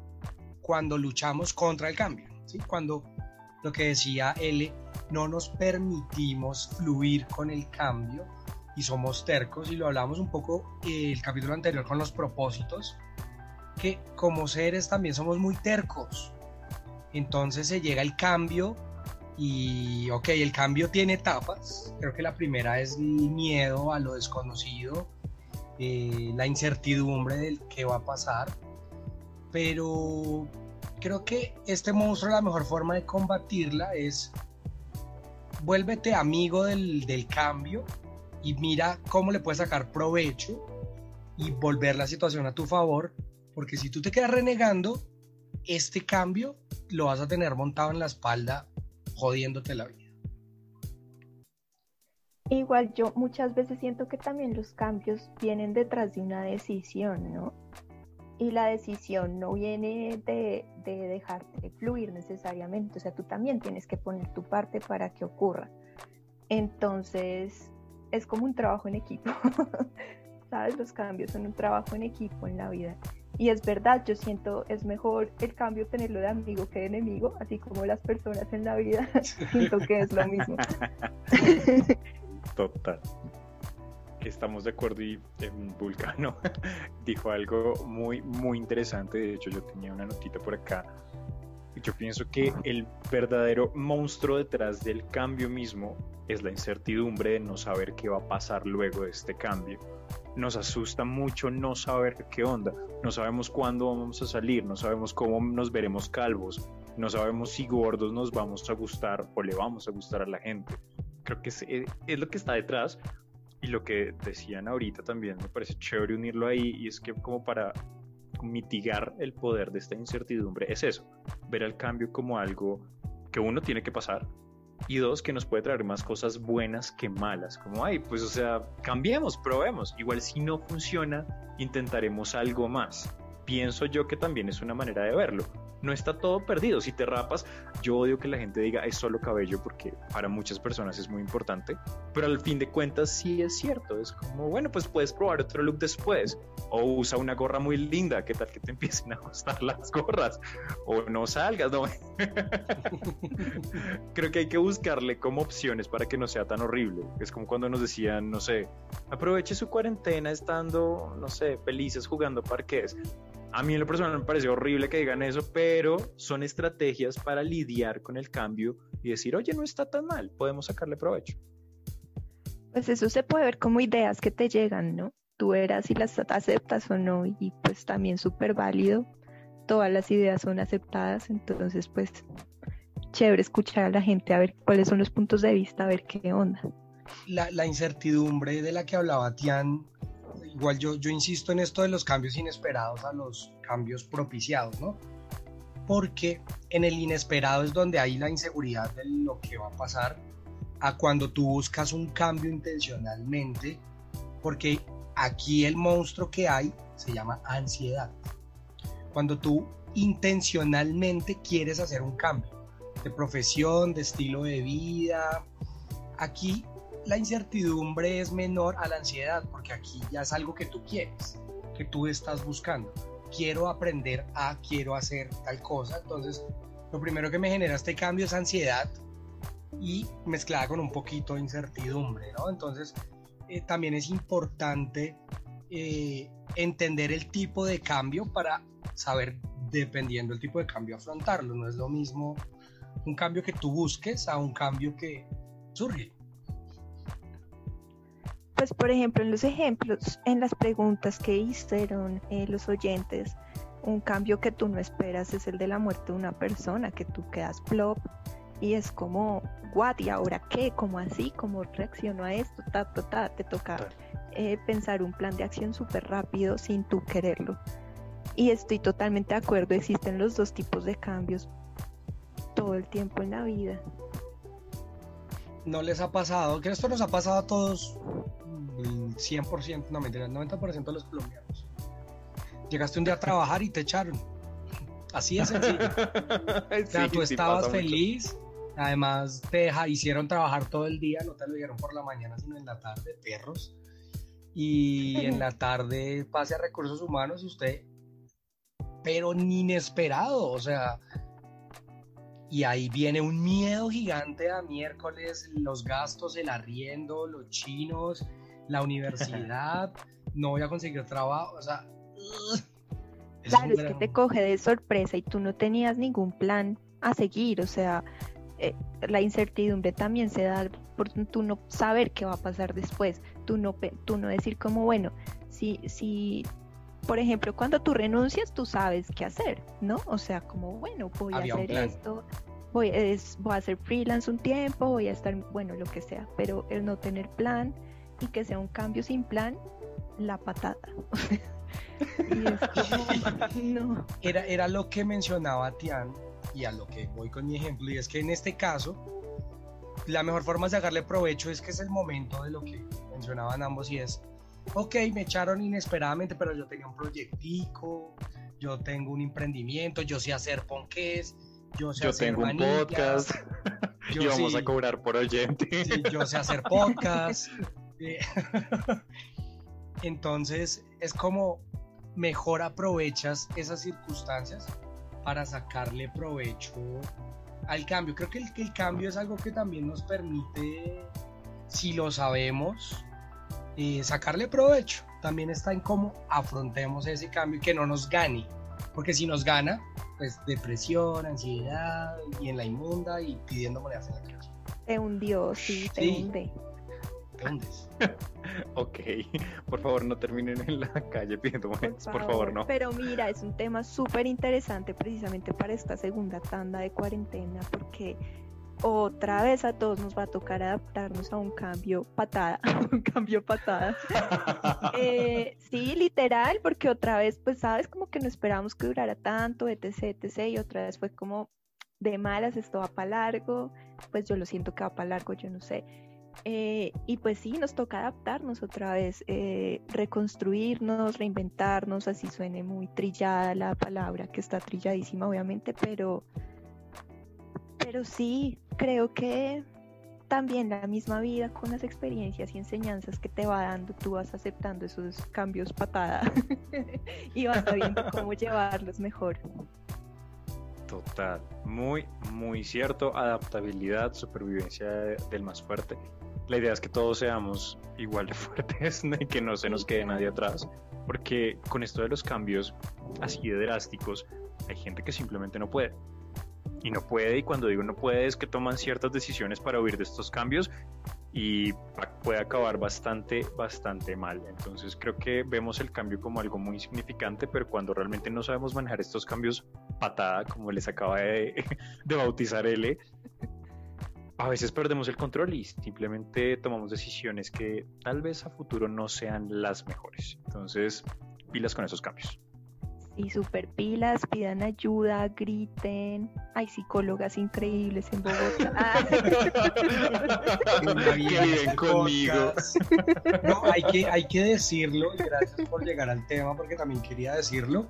Cuando luchamos contra el cambio, ¿sí? Cuando lo que decía L, no nos permitimos fluir con el cambio y somos tercos y lo hablamos un poco eh, el capítulo anterior con los propósitos, que como seres también somos muy tercos. Entonces se llega el cambio y ok, el cambio tiene etapas. Creo que la primera es el miedo a lo desconocido, eh, la incertidumbre del qué va a pasar. Pero creo que este monstruo la mejor forma de combatirla es vuélvete amigo del, del cambio y mira cómo le puedes sacar provecho y volver la situación a tu favor, porque si tú te quedas renegando, este cambio lo vas a tener montado en la espalda jodiéndote la vida. Igual yo muchas veces siento que también los cambios vienen detrás de una decisión, ¿no? Y la decisión no viene de, de dejarte fluir necesariamente, o sea, tú también tienes que poner tu parte para que ocurra. Entonces, es como un trabajo en equipo, ¿sabes? Los cambios son un trabajo en equipo en la vida. Y es verdad, yo siento es mejor el cambio tenerlo de amigo que de enemigo, así como las personas en la vida, siento que es lo mismo. Total. Estamos de acuerdo y eh, Vulcano dijo algo muy, muy interesante. De hecho, yo tenía una notita por acá. Yo pienso que el verdadero monstruo detrás del cambio mismo es la incertidumbre de no saber qué va a pasar luego de este cambio. Nos asusta mucho no saber qué onda. No sabemos cuándo vamos a salir, no sabemos cómo nos veremos calvos, no sabemos si gordos nos vamos a gustar o le vamos a gustar a la gente. Creo que es, es lo que está detrás y lo que decían ahorita también me parece chévere unirlo ahí y es que como para mitigar el poder de esta incertidumbre es eso, ver el cambio como algo que uno tiene que pasar y dos que nos puede traer más cosas buenas que malas, como ay, pues o sea, cambiemos, probemos, igual si no funciona, intentaremos algo más. Pienso yo que también es una manera de verlo. No está todo perdido. Si te rapas, yo odio que la gente diga es solo cabello porque para muchas personas es muy importante. Pero al fin de cuentas sí es cierto. Es como, bueno, pues puedes probar otro look después. O usa una gorra muy linda. ¿Qué tal que te empiecen a gustar las gorras? O no salgas, no. Creo que hay que buscarle como opciones para que no sea tan horrible. Es como cuando nos decían, no sé, aproveche su cuarentena estando, no sé, felices jugando parques. A mí en lo personal me parece horrible que digan eso, pero son estrategias para lidiar con el cambio y decir, oye, no está tan mal, podemos sacarle provecho. Pues eso se puede ver como ideas que te llegan, ¿no? Tú verás si las aceptas o no y pues también súper válido. Todas las ideas son aceptadas, entonces pues chévere escuchar a la gente a ver cuáles son los puntos de vista, a ver qué onda. La, la incertidumbre de la que hablaba Tian igual yo, yo insisto en esto de los cambios inesperados a los cambios propiciados, ¿no? Porque en el inesperado es donde hay la inseguridad de lo que va a pasar, a cuando tú buscas un cambio intencionalmente, porque aquí el monstruo que hay se llama ansiedad. Cuando tú intencionalmente quieres hacer un cambio de profesión, de estilo de vida, aquí la incertidumbre es menor a la ansiedad, porque aquí ya es algo que tú quieres, que tú estás buscando. Quiero aprender a, quiero hacer tal cosa. Entonces, lo primero que me genera este cambio es ansiedad y mezclada con un poquito de incertidumbre, ¿no? Entonces, eh, también es importante eh, entender el tipo de cambio para saber, dependiendo del tipo de cambio, afrontarlo. No es lo mismo un cambio que tú busques a un cambio que surge. Pues por ejemplo, en los ejemplos, en las preguntas que hicieron eh, los oyentes, un cambio que tú no esperas es el de la muerte de una persona, que tú quedas plop y es como, what, ¿y ahora qué? ¿Cómo así? ¿Cómo reacciono a esto? Ta, ta, ta, te toca eh, pensar un plan de acción súper rápido sin tú quererlo. Y estoy totalmente de acuerdo, existen los dos tipos de cambios todo el tiempo en la vida. ¿No les ha pasado? Que esto nos ha pasado a todos, el 100%, no mentira, el 90% de los colombianos. Llegaste un día a trabajar y te echaron. Así es sencillo. o sea, tú estabas feliz, además te hicieron trabajar todo el día, no te lo dieron por la mañana, sino en la tarde, perros. Y en la tarde pase a recursos humanos y usted, pero ni inesperado, o sea, y ahí viene un miedo gigante a miércoles, los gastos, el arriendo, los chinos, la universidad, no voy a conseguir trabajo, o sea... claro, es que te coge de sorpresa y tú no tenías ningún plan a seguir, o sea, eh, la incertidumbre también se da por tú no saber qué va a pasar después, tú no, tú no decir como, bueno, si, si, por ejemplo, cuando tú renuncias, tú sabes qué hacer, ¿no? O sea, como, bueno, voy a hacer esto, voy, es, voy a hacer freelance un tiempo, voy a estar, bueno, lo que sea, pero el no tener plan y que sea un cambio sin plan, la patada. y es como, no. Era, era lo que mencionaba Tian y a lo que voy con mi ejemplo, y es que en este caso, la mejor forma de sacarle provecho es que es el momento de lo que mencionaban ambos y es, ok, me echaron inesperadamente, pero yo tenía un proyectico, yo tengo un emprendimiento, yo sé hacer ponques, yo sé yo hacer tengo un podcast y vamos a cobrar por oyente. Sí, yo sé hacer podcast. Entonces es como mejor aprovechas esas circunstancias para sacarle provecho al cambio. Creo que el, que el cambio es algo que también nos permite, si lo sabemos, eh, sacarle provecho. También está en cómo afrontemos ese cambio y que no nos gane. Porque si nos gana, pues depresión, ansiedad y en la inmunda y pidiendo monedas en la calle. Te hundió, sí, te Sí. hunde. Te hundes. ok, por favor no terminen en la calle pidiendo monedas, por favor, no. Pero mira, es un tema súper interesante precisamente para esta segunda tanda de cuarentena, porque otra vez a todos nos va a tocar adaptarnos a un cambio patada, un cambio patada. Eh, sí, literal, porque otra vez, pues sabes, como que no esperábamos que durara tanto, etc, etc, y otra vez fue como de malas, esto va para largo, pues yo lo siento que va para largo, yo no sé. Eh, y pues sí, nos toca adaptarnos otra vez, eh, reconstruirnos, reinventarnos, así suene muy trillada la palabra, que está trilladísima obviamente, pero, pero sí, creo que también la misma vida con las experiencias y enseñanzas que te va dando, tú vas aceptando esos cambios patada y vas sabiendo cómo llevarlos mejor. Total, muy, muy cierto. Adaptabilidad, supervivencia de- del más fuerte. La idea es que todos seamos igual de fuertes y que no se nos quede nadie atrás. Porque con esto de los cambios así de drásticos, hay gente que simplemente no puede. Y no puede, y cuando digo no puede, es que toman ciertas decisiones para huir de estos cambios y puede acabar bastante, bastante mal. Entonces creo que vemos el cambio como algo muy significante, pero cuando realmente no sabemos manejar estos cambios patada, como les acaba de, de bautizar L, a veces perdemos el control y simplemente tomamos decisiones que tal vez a futuro no sean las mejores. Entonces, pilas con esos cambios. Y super pilas, pidan ayuda, griten. Hay psicólogas increíbles en Bogotá. Ah. Que viven conmigo. No, hay que, hay que decirlo, y gracias por llegar al tema, porque también quería decirlo.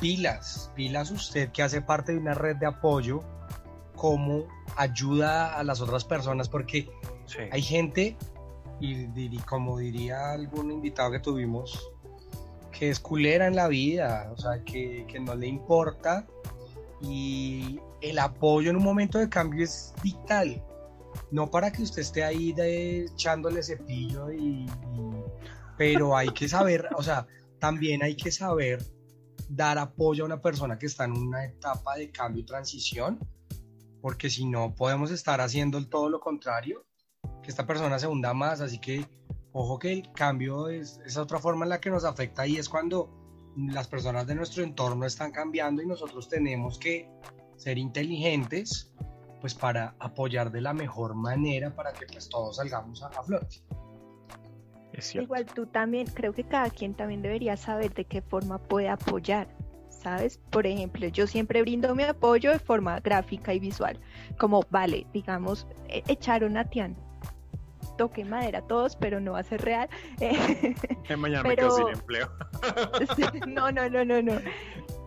Pilas, pilas usted que hace parte de una red de apoyo, cómo ayuda a las otras personas, porque Sí. hay gente, y, como diría algún invitado que tuvimos, que es culera en la vida, o sea, que, que no le importa y el apoyo en un momento de cambio es vital. No para que usted esté ahí de, echándole cepillo y, y- Pero hay que saber, o sea, también hay que saber dar apoyo a una persona que está en una etapa de cambio y transición, porque si no podemos estar haciendo todo lo contrario, que esta persona se hunda más, así que Ojo que el cambio es esa otra forma en la que nos afecta y es cuando las personas de nuestro entorno están cambiando y nosotros tenemos que ser inteligentes pues para apoyar de la mejor manera para que pues todos salgamos a, a flote. Es. Igual tú también, creo que cada quien también debería saber de qué forma puede apoyar, ¿sabes? Por ejemplo, yo siempre brindo mi apoyo de forma gráfica y visual, como, vale, digamos, e- echaron a Tian. Toque madera a todos, pero no va a ser real. Eh, Mañana me Pero- quedo sin empleo. no, no, no, no, no.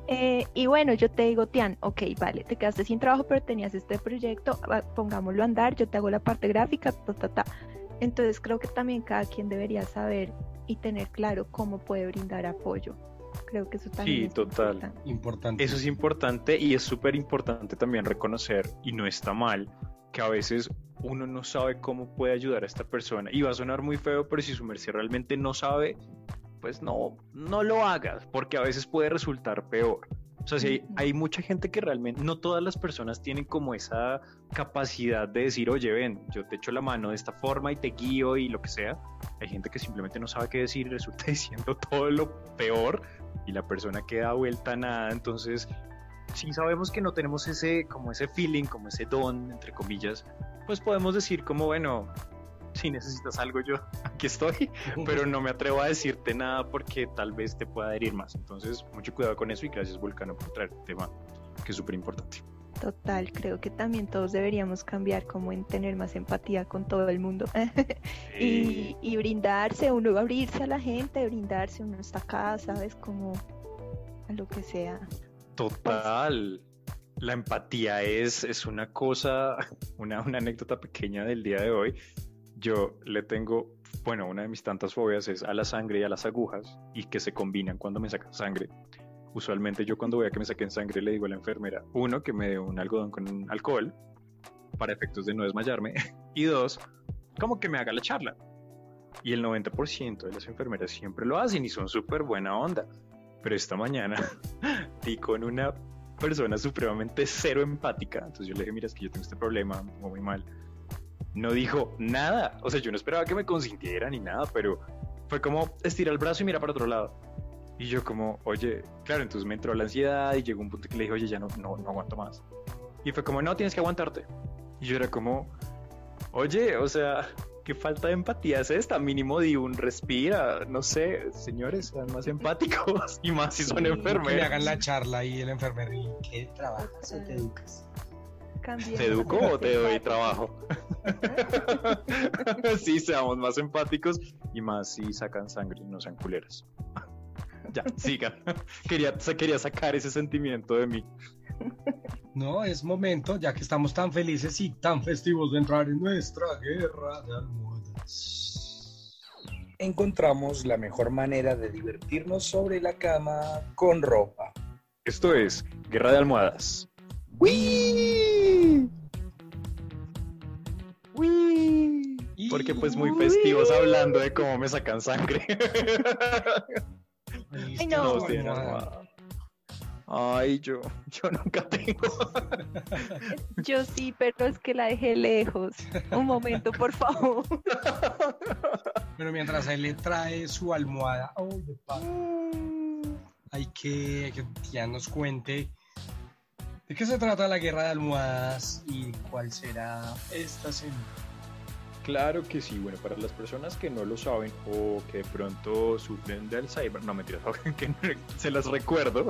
Eh, y bueno, yo te digo, Tian, ok, vale, te quedaste sin trabajo, pero tenías este proyecto, pongámoslo a andar, yo te hago la parte gráfica, ta, ta, ta. Entonces creo que también cada quien debería saber y tener claro cómo puede brindar apoyo. Creo que eso también Sí, es total. importante. Importante. Eso es importante y es súper importante también reconocer, y no está mal, que a veces uno no sabe cómo puede ayudar a esta persona. Y va a sonar muy feo, pero si su merced realmente no sabe, pues no, no lo hagas, porque a veces puede resultar peor. O sea, si hay, hay mucha gente que realmente, no todas las personas tienen como esa capacidad de decir, oye, ven, yo te echo la mano de esta forma y te guío y lo que sea. Hay gente que simplemente no sabe qué decir y resulta diciendo todo lo peor y la persona queda vuelta a nada. Entonces, si sabemos que no tenemos ese, como ese feeling, como ese don, entre comillas, pues podemos decir como, bueno, si necesitas algo yo, aquí estoy, pero no me atrevo a decirte nada porque tal vez te pueda herir más. Entonces, mucho cuidado con eso y gracias Vulcano por traer el tema que es súper importante. Total, creo que también todos deberíamos cambiar como en tener más empatía con todo el mundo y, y brindarse, uno abrirse a la gente, brindarse, uno está acá, ¿sabes? Como a lo que sea. Total. La empatía es, es una cosa, una, una anécdota pequeña del día de hoy. Yo le tengo, bueno, una de mis tantas fobias es a la sangre y a las agujas y que se combinan cuando me sacan sangre. Usualmente yo cuando voy a que me saquen sangre le digo a la enfermera, uno, que me dé un algodón con alcohol para efectos de no desmayarme y dos, como que me haga la charla. Y el 90% de las enfermeras siempre lo hacen y son súper buena onda. Pero esta mañana di con una persona supremamente cero empática. Entonces yo le dije, mira, es que yo tengo este problema, me muy mal. No dijo nada. O sea, yo no esperaba que me consintiera ni nada, pero fue como estira el brazo y mira para otro lado. Y yo como, oye, claro, entonces me entró la ansiedad y llegó un punto que le dije, oye, ya no, no, no aguanto más. Y fue como, no, tienes que aguantarte. Y yo era como, oye, o sea, qué falta de empatía es esta. Mínimo di un respira, no sé, señores, sean más empáticos y más si son Sí, que Que enfermeros. le hagan la charla y el enfermero y ¿qué trabajas o te educas? Cambiemos ¿Te educo o te doy trabajo? sí, seamos más empáticos y más si sacan sangre y no sean culeras. ya, sigan. quería, quería sacar ese sentimiento de mí. No, es momento, ya que estamos tan felices y tan festivos de entrar en nuestra guerra de almohadas. encontramos la mejor manera de divertirnos sobre la cama con ropa. Esto es Guerra de Almohadas. Porque pues muy festivos hablando de cómo me sacan sangre. Listo, no. Almohada. Ay, yo, yo nunca tengo. Yo sí, pero es que la dejé lejos. Un momento, por favor. Pero mientras él le trae su almohada, oh, de pa- hay que que ya nos cuente de qué se trata la guerra de almohadas y cuál será esta semana. Claro que sí, bueno, para las personas que no lo saben o que de pronto sufren de Alzheimer, no mentiras, que se las recuerdo,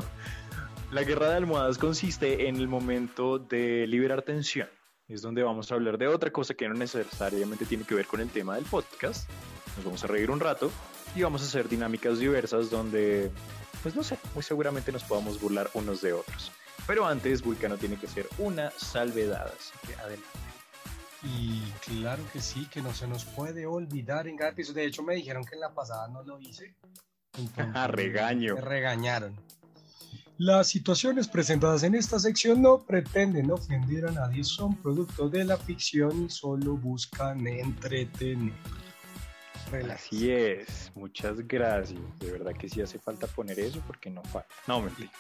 la guerra de almohadas consiste en el momento de liberar tensión. Es donde vamos a hablar de otra cosa que no necesariamente tiene que ver con el tema del podcast. Nos vamos a reír un rato y vamos a hacer dinámicas diversas donde, pues no sé, muy seguramente nos podamos burlar unos de otros. Pero antes, Vulcano tiene que ser una salvedad, así que adelante. Y claro que sí, que no se nos puede olvidar en cada episodio. De hecho, me dijeron que en la pasada no lo hice. Entonces, Ah, regaño. Me regañaron. Las situaciones presentadas en esta sección no pretenden ofender a nadie, son producto de la ficción y solo buscan entretener. Relax. Así es, muchas gracias. De verdad que sí hace falta poner eso porque no falta. No mentiras.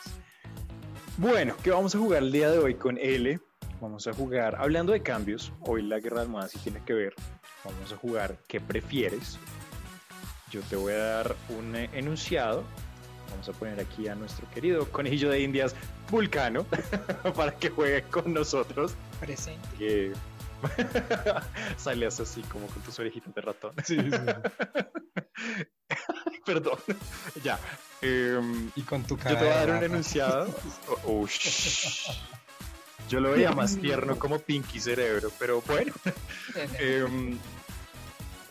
Bueno, ¿qué vamos a jugar el día de hoy con L? Vamos a jugar, hablando de cambios, hoy la guerra de almohadas sí tiene que ver. Vamos a jugar ¿qué prefieres? yo te voy a dar un enunciado. Vamos a poner aquí a nuestro querido conejillo de indias Vulcano para que juegue con nosotros. Presente. Que salías así como con tus orejitas de ratón. Sí, sí. Perdón. ya. em, Y con tu yo cara. te voy a dar un enunciado. Oh, oh. Yo lo veía más tierno como Pinky Cerebro, pero bueno. Em,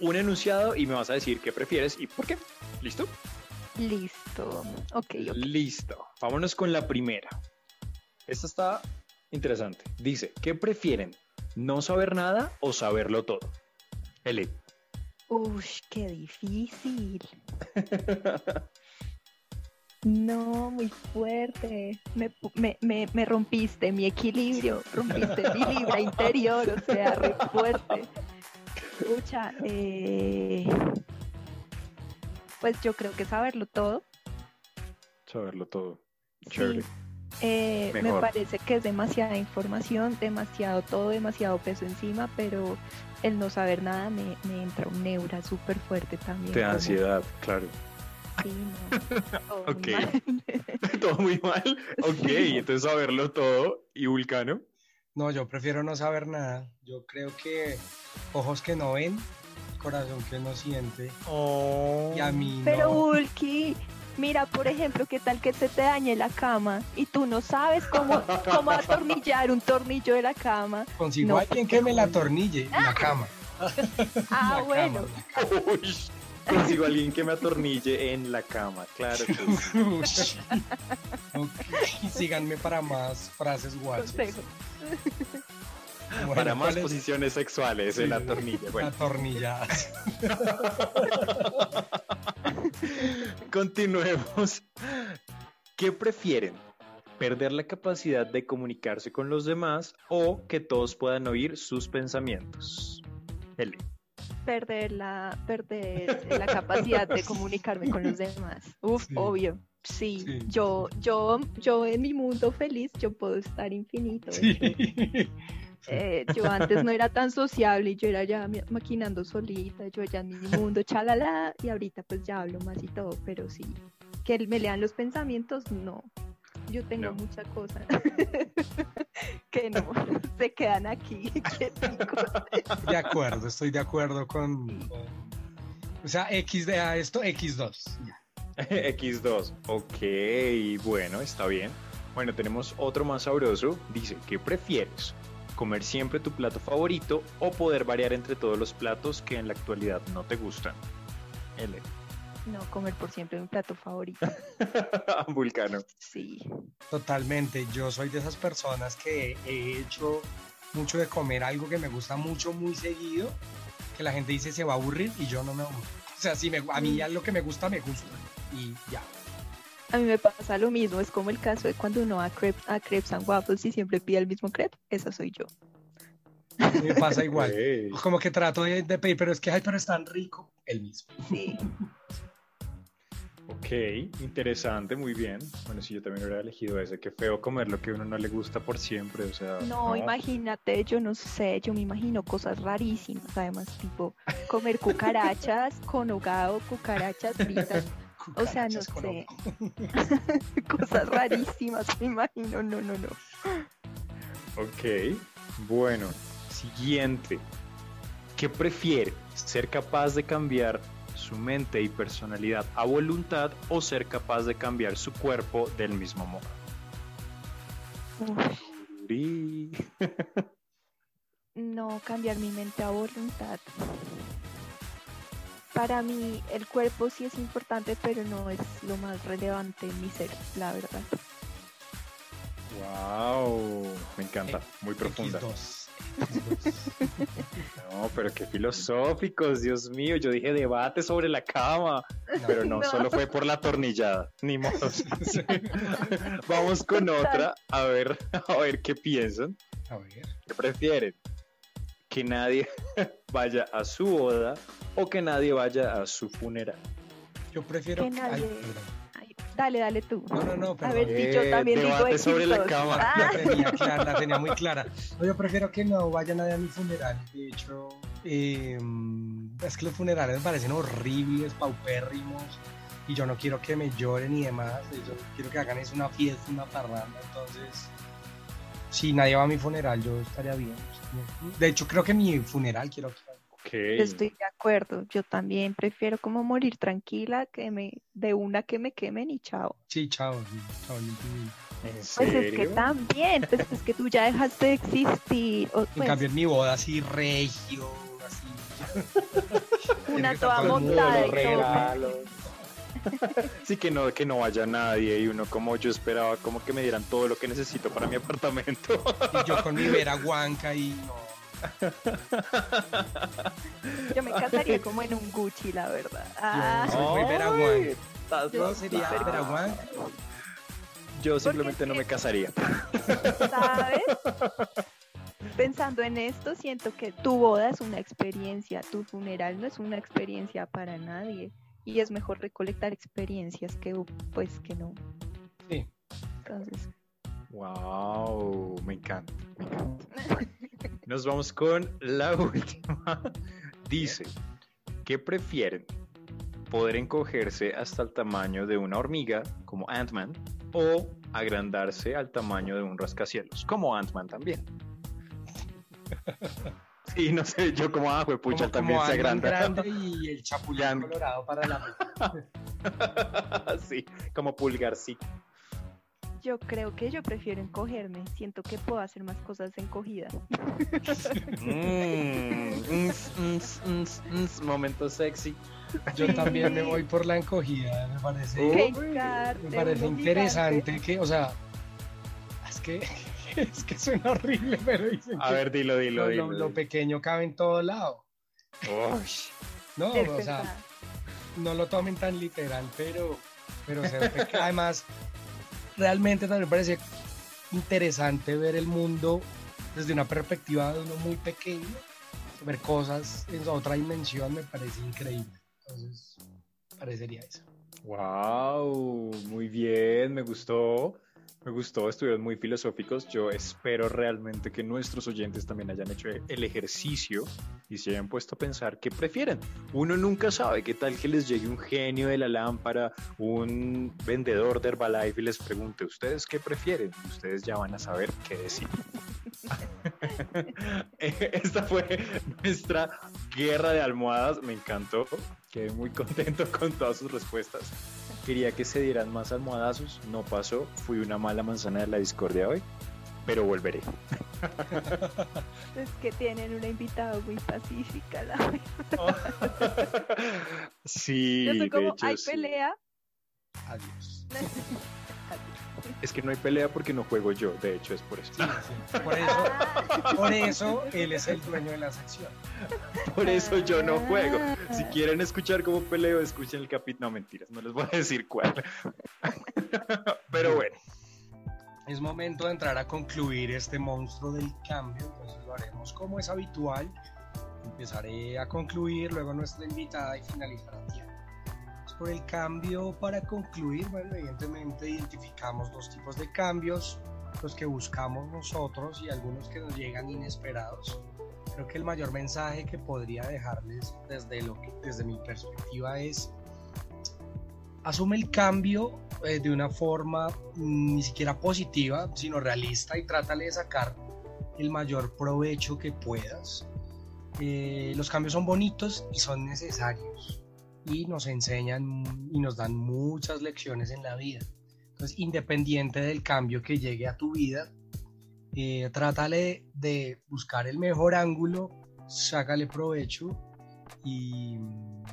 un enunciado y me vas a decir qué prefieres y por qué. ¿Listo? Listo. Ok, ok. Listo. Vámonos con la primera. Esta está interesante. Dice, ¿qué prefieren? ¿No saber nada o saberlo todo? Eli. Ush, qué difícil. No, muy fuerte. Me, me, me, me rompiste mi equilibrio, rompiste mi libra interior, o sea, re fuerte. Escucha, eh, pues yo creo que saberlo todo. Saberlo todo. Sí. Chévere. Eh, me parece que es demasiada información, demasiado todo, demasiado peso encima, pero el no saber nada me, me entra un neura súper fuerte también. Te da como- ansiedad, claro. Sí, no. todo muy Ok. mal. todo muy mal. Ok, entonces saberlo todo y Vulcano. No, yo prefiero no saber nada. Yo creo que ojos que no ven, corazón que no siente. Y a mí Pero no. Ulki, mira, por ejemplo, qué tal que se te dañe la cama y tú no sabes cómo, cómo atornillar un tornillo de la cama. Consigo No, a alguien que me la atornille en la cama. Ah, La bueno. cama, Uy, consigo a alguien que me atornille en la cama, claro que sí. Ush. Ok, síganme para más frases guachas. Consejo. Bueno, Para más posiciones sexuales Sí, en la tornilla. Bueno, Atornilladas. continuemos. ¿Qué prefieren? ¿Perder la capacidad de comunicarse con los demás o que todos puedan oír sus pensamientos? Eli. Perder la, perder la capacidad de comunicarme con los demás. Uf, Sí. obvio. Sí, Sí. yo, yo, yo en mi mundo feliz, yo puedo estar infinito. Sí. Eh, yo antes no era tan sociable y yo era ya ma- maquinando solita, yo ya en mi mundo, chalala, y ahorita pues ya hablo más y todo, pero sí, que me lean los pensamientos, no. Yo tengo No. mucha cosa que no, se quedan aquí. De acuerdo, estoy de acuerdo con. O sea, X de a esto, X2. Ya. X2. Ok, bueno, está bien. Bueno, tenemos otro más sabroso. Dice, ¿qué prefieres? ¿Comer siempre tu plato favorito o poder variar entre todos los platos que en la actualidad no te gustan? L. No, comer por siempre mi plato favorito. Vulcano. Sí, Totalmente. Yo soy de esas personas que he hecho mucho de comer algo que me gusta mucho, muy seguido, que la gente dice se va a aburrir y yo no me aburro. O sea, si me, a mí ya lo que me gusta, me gusta. Y ya. A mí me pasa lo mismo, es como el caso de cuando uno va a, crep- a Crepes and Waffles y siempre pide el mismo crepe, esa soy yo. Me pasa igual. Como que trato de, de pedir, pero es que, ay, pero es tan rico. El mismo. Sí, Ok, interesante, muy bien. Bueno, si yo también hubiera elegido ese, qué feo comer lo que a uno no le gusta por siempre, o sea... No, imagínate, yo no sé, yo me imagino cosas rarísimas, además, tipo comer cucarachas con hogado, cucarachas fritas, o sea, no sé, cosas rarísimas, me imagino, no, no, no. Ok, bueno, siguiente. ¿Qué prefiere? ¿Ser capaz de cambiar su mente y personalidad a voluntad o ser capaz de cambiar su cuerpo del mismo modo? No cambiar mi mente a voluntad. Para mí el cuerpo sí es importante, pero no es lo más relevante en mi ser, la verdad. Wow, me encanta, muy profunda. X2. No, pero qué filosóficos, Dios mío. Yo dije debate sobre la cama, pero no, No. solo fue por la atornillada, ni modo. Vamos con otra, a ver, a ver qué piensan. A ver. ¿Qué prefieren? ¿Que nadie vaya a su boda o que nadie vaya a su funeral? Yo prefiero. Que nadie-. Ay, dale, dale tú. No, no, no, A perdón. ver si yo Eh, también digo debate sobre la X2. cama. Ah, La tenía, clara, la tenía muy clara. No, yo prefiero que no vaya nadie a mi funeral. De hecho, eh, es que los funerales me parecen horribles, paupérrimos, y yo no quiero que me lloren y demás, yo quiero que hagan es una fiesta, una parranda, entonces, si nadie va a mi funeral, yo estaría bien. De hecho, creo que mi funeral quiero que... Ok. Estoy de acuerdo. Yo también prefiero como morir tranquila que me de una que me quemen y chao. Sí, chao, sí, chao, limpio. ¿En Pues es que también, pues es que tú ya dejaste de existir. O, En pues, cambio, en mi boda así regio, así. una toda mundo montada Los y todo. Sí, que no, que no vaya nadie y uno como yo esperaba como que me dieran todo lo que necesito para mi apartamento. Y yo con mi vera guanca y no. Yo me casaría como en un Gucci, la verdad. Ah, Yo soy muy Ay, vera guanca. Yo sería vera guanca. Yo simplemente no me casaría. ¿sabes? Pensando en esto, siento que tu boda es una experiencia, tu funeral no es una experiencia para nadie. Y es mejor recolectar experiencias que pues que no. Sí. Entonces, Wow, me encanta, me encanta. Nos vamos con la última. Dice, ¿qué prefieren? ¿Poder encogerse hasta el tamaño de una hormiga, como Ant-Man, o agrandarse al tamaño de un rascacielos, como Ant-Man también? Sí, no sé, yo como ah, pucha Como, también como se agranda. grande y el chapulín Grande. colorado para la sí, como pulgarcito. yo creo que yo prefiero encogerme. Siento que puedo hacer más cosas encogida. Mm, momento sexy. Yo también me voy por la encogida, me parece, me parece interesante que, o sea, es que es que suena horrible, pero dicen A que ver, dilo, dilo, lo, dilo. lo- lo pequeño cabe en todo lado. Uy, No, o sea, no lo tomen tan literal, pero, pero además, realmente también me parece interesante ver el mundo desde una perspectiva de uno muy pequeño, ver cosas en otra dimensión me parece increíble. Entonces, parecería eso. wow, muy bien, me gustó. Me gustó, estuvieron muy filosóficos. Yo espero realmente que nuestros oyentes también hayan hecho el ejercicio y se hayan puesto a pensar qué prefieren. Uno nunca sabe qué tal que les llegue un genio de la lámpara, un vendedor de Herbalife y les pregunte, ¿ustedes qué prefieren? Ustedes ya van a saber qué decir. Esta fue nuestra guerra de almohadas. Me encantó. Quedé muy contento con todas sus respuestas. Quería que se dieran más almohadazos. No pasó. Fui una mala manzana de la discordia hoy. Pero volveré. Es que tienen una invitada muy pacífica. La verdad. sí, Yo soy de como, hecho, hay sí. pelea. Adiós. Es que no hay pelea porque no juego yo. De hecho, es por eso. Sí, sí. Por eso, por eso él es el dueño de la sección. Por eso yo no juego. Ah. Si quieren escuchar cómo peleo, escuchen el capítulo. No, mentiras, no les voy a decir cuál. Pero bueno, Es momento de entrar a concluir este monstruo del cambio, entonces lo haremos como es habitual. Empezaré a concluir, luego nuestra invitada y finalizará por el cambio, para concluir, bueno, evidentemente identificamos dos tipos de cambios, los que buscamos nosotros y algunos que nos llegan inesperados. Creo que el mayor mensaje que podría dejarles desde, lo que, desde mi perspectiva es asume el cambio eh, de una forma mm, ni siquiera positiva, sino realista y trátale de sacar el mayor provecho que puedas. Eh, los cambios son bonitos y son necesarios y nos enseñan y nos dan muchas lecciones en la vida. Entonces, independiente del cambio que llegue a tu vida, eh, trátale de buscar el mejor ángulo, sácale provecho y mm,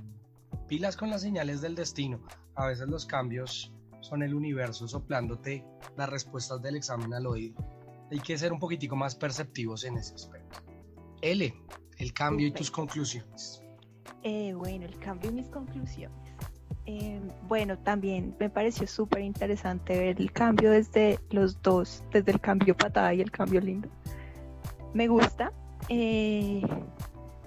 pilas con las señales del destino. A veces los cambios son el universo soplándote las respuestas del examen al oído. Hay que ser un poquitico más perceptivos en ese aspecto. L, el cambio y tus conclusiones. Eh, bueno, el cambio y mis conclusiones. Eh, bueno, también me pareció súper interesante ver el cambio desde los dos, desde el cambio patada y el cambio lindo. Me gusta. eh,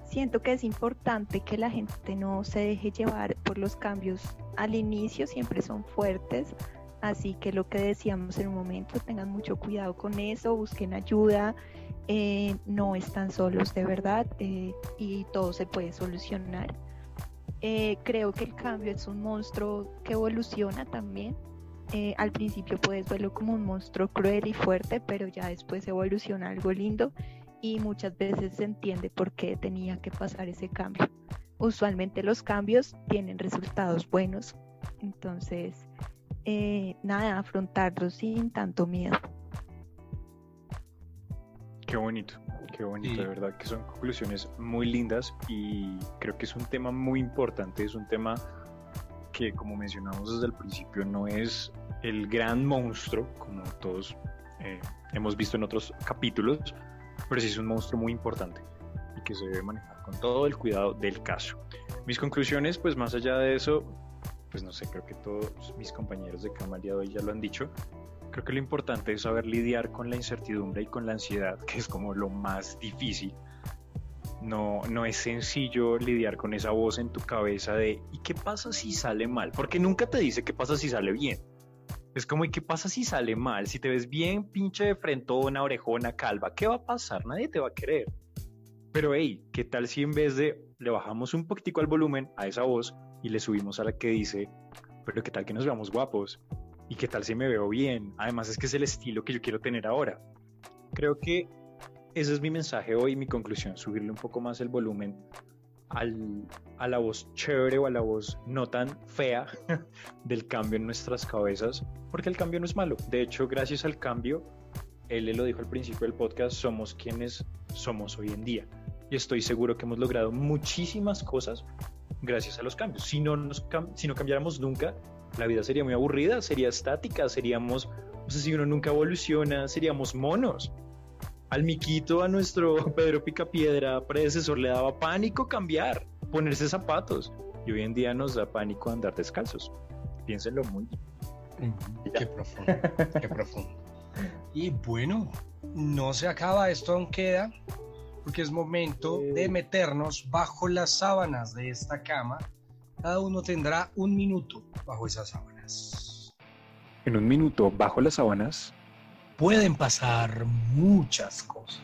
siento que es importante que la gente no se deje llevar por los cambios al inicio, siempre son fuertes. Así que lo que decíamos en un momento, tengan mucho cuidado con eso, busquen ayuda. Eh, no están solos de verdad eh, y todo se puede solucionar. Eh, creo que el cambio es un monstruo que evoluciona también. Al principio puedes verlo como un monstruo cruel y fuerte, pero ya después evoluciona algo lindo y muchas veces se entiende por qué tenía que pasar ese cambio. Usualmente los cambios tienen resultados buenos, entonces nada, afrontarlos sin tanto miedo. Qué bonito, qué bonito, Sí. de verdad que son conclusiones muy lindas y creo que es un tema muy importante, es un tema que como mencionamos desde el principio no es el gran monstruo como todos eh, hemos visto en otros capítulos, pero sí es un monstruo muy importante y que se debe manejar con todo el cuidado del caso. Mis conclusiones, pues más allá de eso, pues no sé, creo que todos mis compañeros de día de hoy ya lo han dicho, Creo que lo importante es saber lidiar con la incertidumbre y con la ansiedad, que es como lo más difícil. No, no es sencillo lidiar con esa voz en tu cabeza de ¿y qué pasa si sale mal? Porque nunca te dice qué pasa si sale bien. Es como ¿y qué pasa si sale mal? Si te ves bien pinche de frentona, orejona, calva, ¿qué va a pasar? Nadie te va a querer. Pero hey, ¿qué tal si en vez de le bajamos un poquitico al volumen a esa voz y le subimos a la que dice, pero qué tal que nos veamos guapos? ¿Y qué tal si me veo bien? Además es que es el estilo que yo quiero tener ahora. Creo que ese es mi mensaje hoy, mi conclusión, subirle un poco más el volumen al, a la voz chévere o a la voz no tan fea del cambio en nuestras cabezas, porque el cambio no es malo. De hecho, gracias al cambio, él le lo dijo al principio del podcast, somos quienes somos hoy en día. Y estoy seguro que hemos logrado muchísimas cosas gracias a los cambios. Si no, nos cam- si no cambiáramos nunca, la vida sería muy aburrida, sería estática, seríamos, o sea, si uno nunca evoluciona, seríamos monos. Al miquito, a nuestro Pedro Picapiedra predecesor, le daba pánico cambiar, ponerse zapatos. Y hoy en día nos da pánico andar descalzos. Piénsenlo muy bien. Qué profundo, qué profundo. Y bueno, no se acaba, esto aún queda, porque es momento de meternos bajo las sábanas de esta cama. Cada uno tendrá un minuto bajo esas sábanas. En un minuto, bajo las sábanas, Pueden pasar muchas cosas.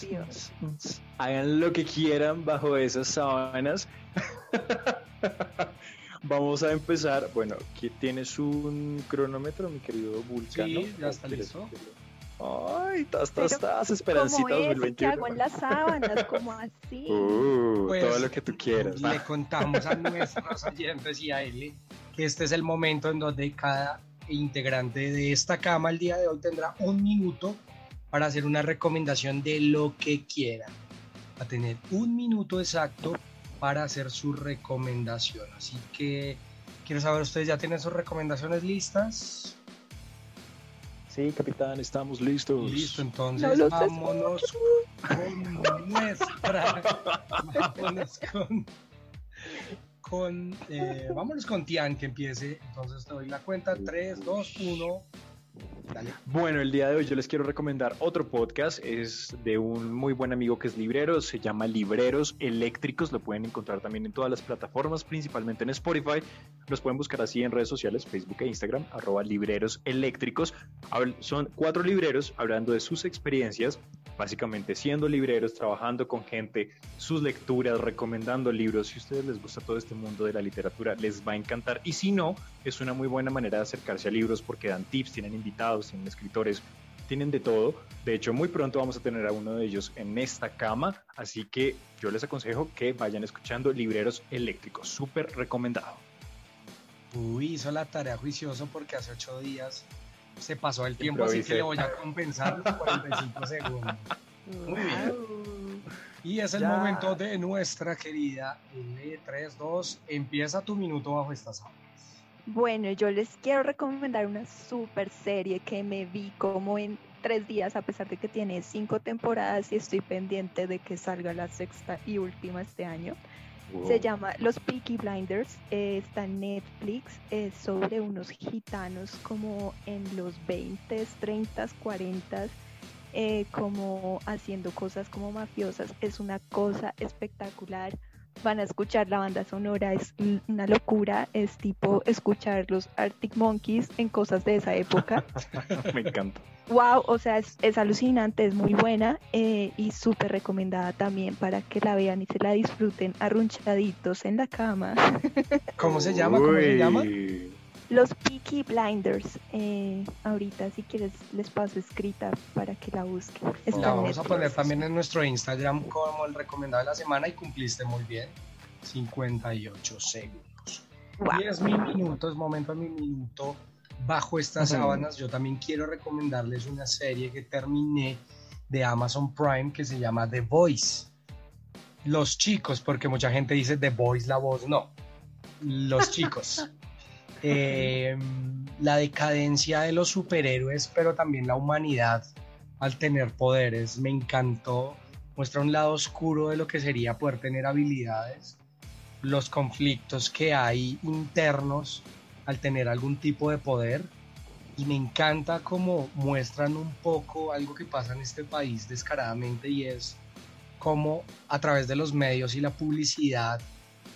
Dios. hagan lo que quieran bajo esas sábanas. Vamos a empezar. Bueno, aquí tienes un cronómetro, mi querido Vulcano. Sí, ya está ¿O quieres listo. Ay, tas, tas, tas, Esperancita ¿Cómo es? ¿Qué 2021. hago en las sábanas? ¿Cómo así? Uh, Pues, todo lo que tú quieras. Le contamos a nuestros oyentes y a él que este es el momento en donde cada integrante de esta cama el día de hoy tendrá un minuto para hacer una recomendación de lo que quiera. Va a tener un minuto exacto para hacer su recomendación. Así que quiero saber, ¿ustedes ya tienen sus recomendaciones listas? Sí, capitán, estamos listos. Listo, entonces No vámonos con nuestra. vámonos con. con eh, vámonos con Tian que empiece. Entonces te doy la cuenta: 3, 2, 1. Bueno, el día de hoy yo les quiero recomendar otro podcast. Es de un muy buen amigo que es librero. Se llama Libreros Eléctricos. Lo pueden encontrar también en todas las plataformas, principalmente en Spotify. Los pueden buscar así en redes sociales, Facebook e Instagram, arroba libreros eléctricos. Son cuatro libreros hablando de sus experiencias, básicamente siendo libreros, trabajando con gente, sus lecturas, recomendando libros. Si a ustedes les gusta todo este mundo de la literatura, les va a encantar. Y si no, es una muy buena manera de acercarse a libros porque dan tips, tienen invitados, tienen escritores, tienen de todo. De hecho, muy pronto vamos a tener a uno de ellos en esta cama, así que yo les aconsejo que vayan escuchando Libreros Eléctricos, súper recomendado. Uy, hizo la tarea juicioso porque hace 8 días se pasó el tiempo, así que le voy a compensar los 45 segundos. Muy bien. Y es el Ya. momento de nuestra querida L32. Empieza tu minuto bajo estas sábanas. Bueno, yo les quiero recomendar una super serie que me vi como en tres días, a pesar de que tiene cinco temporadas y estoy pendiente de que salga la sexta y última este año. Se llama Los Peaky Blinders, eh, está en Netflix, es sobre unos gitanos como en los 20, 30, 40, eh, como haciendo cosas como mafiosas. Es una cosa espectacular, van a escuchar la banda sonora, es una locura, es tipo escuchar los Arctic Monkeys en cosas de esa época. Me encanta. Wow, o sea, es, es alucinante, es muy buena eh, y súper recomendada también para que la vean y se la disfruten arrunchaditos en la cama. ¿Cómo se llama? ¿Cómo se llama? Los Peaky Blinders, eh, ahorita si quieres les paso escrita para que la busquen. Está La vamos a poner también en nuestro Instagram como el recomendado de la semana y cumpliste muy bien. 58 segundos. Guau. Y es mi minuto, es momento a mi minuto. Bajo estas sábanas, yo también quiero recomendarles una serie que terminé de Amazon Prime que se llama The Voice. Los chicos, porque mucha gente dice The Voice, la voz, no. Los chicos. Eh, la decadencia de los superhéroes, pero también la humanidad al tener poderes. Me encantó. Muestra un lado oscuro de lo que sería poder tener habilidades, los conflictos que hay internos al tener algún tipo de poder. Y me encanta cómo muestran un poco algo que pasa en este país descaradamente y es cómo a través de los medios y la publicidad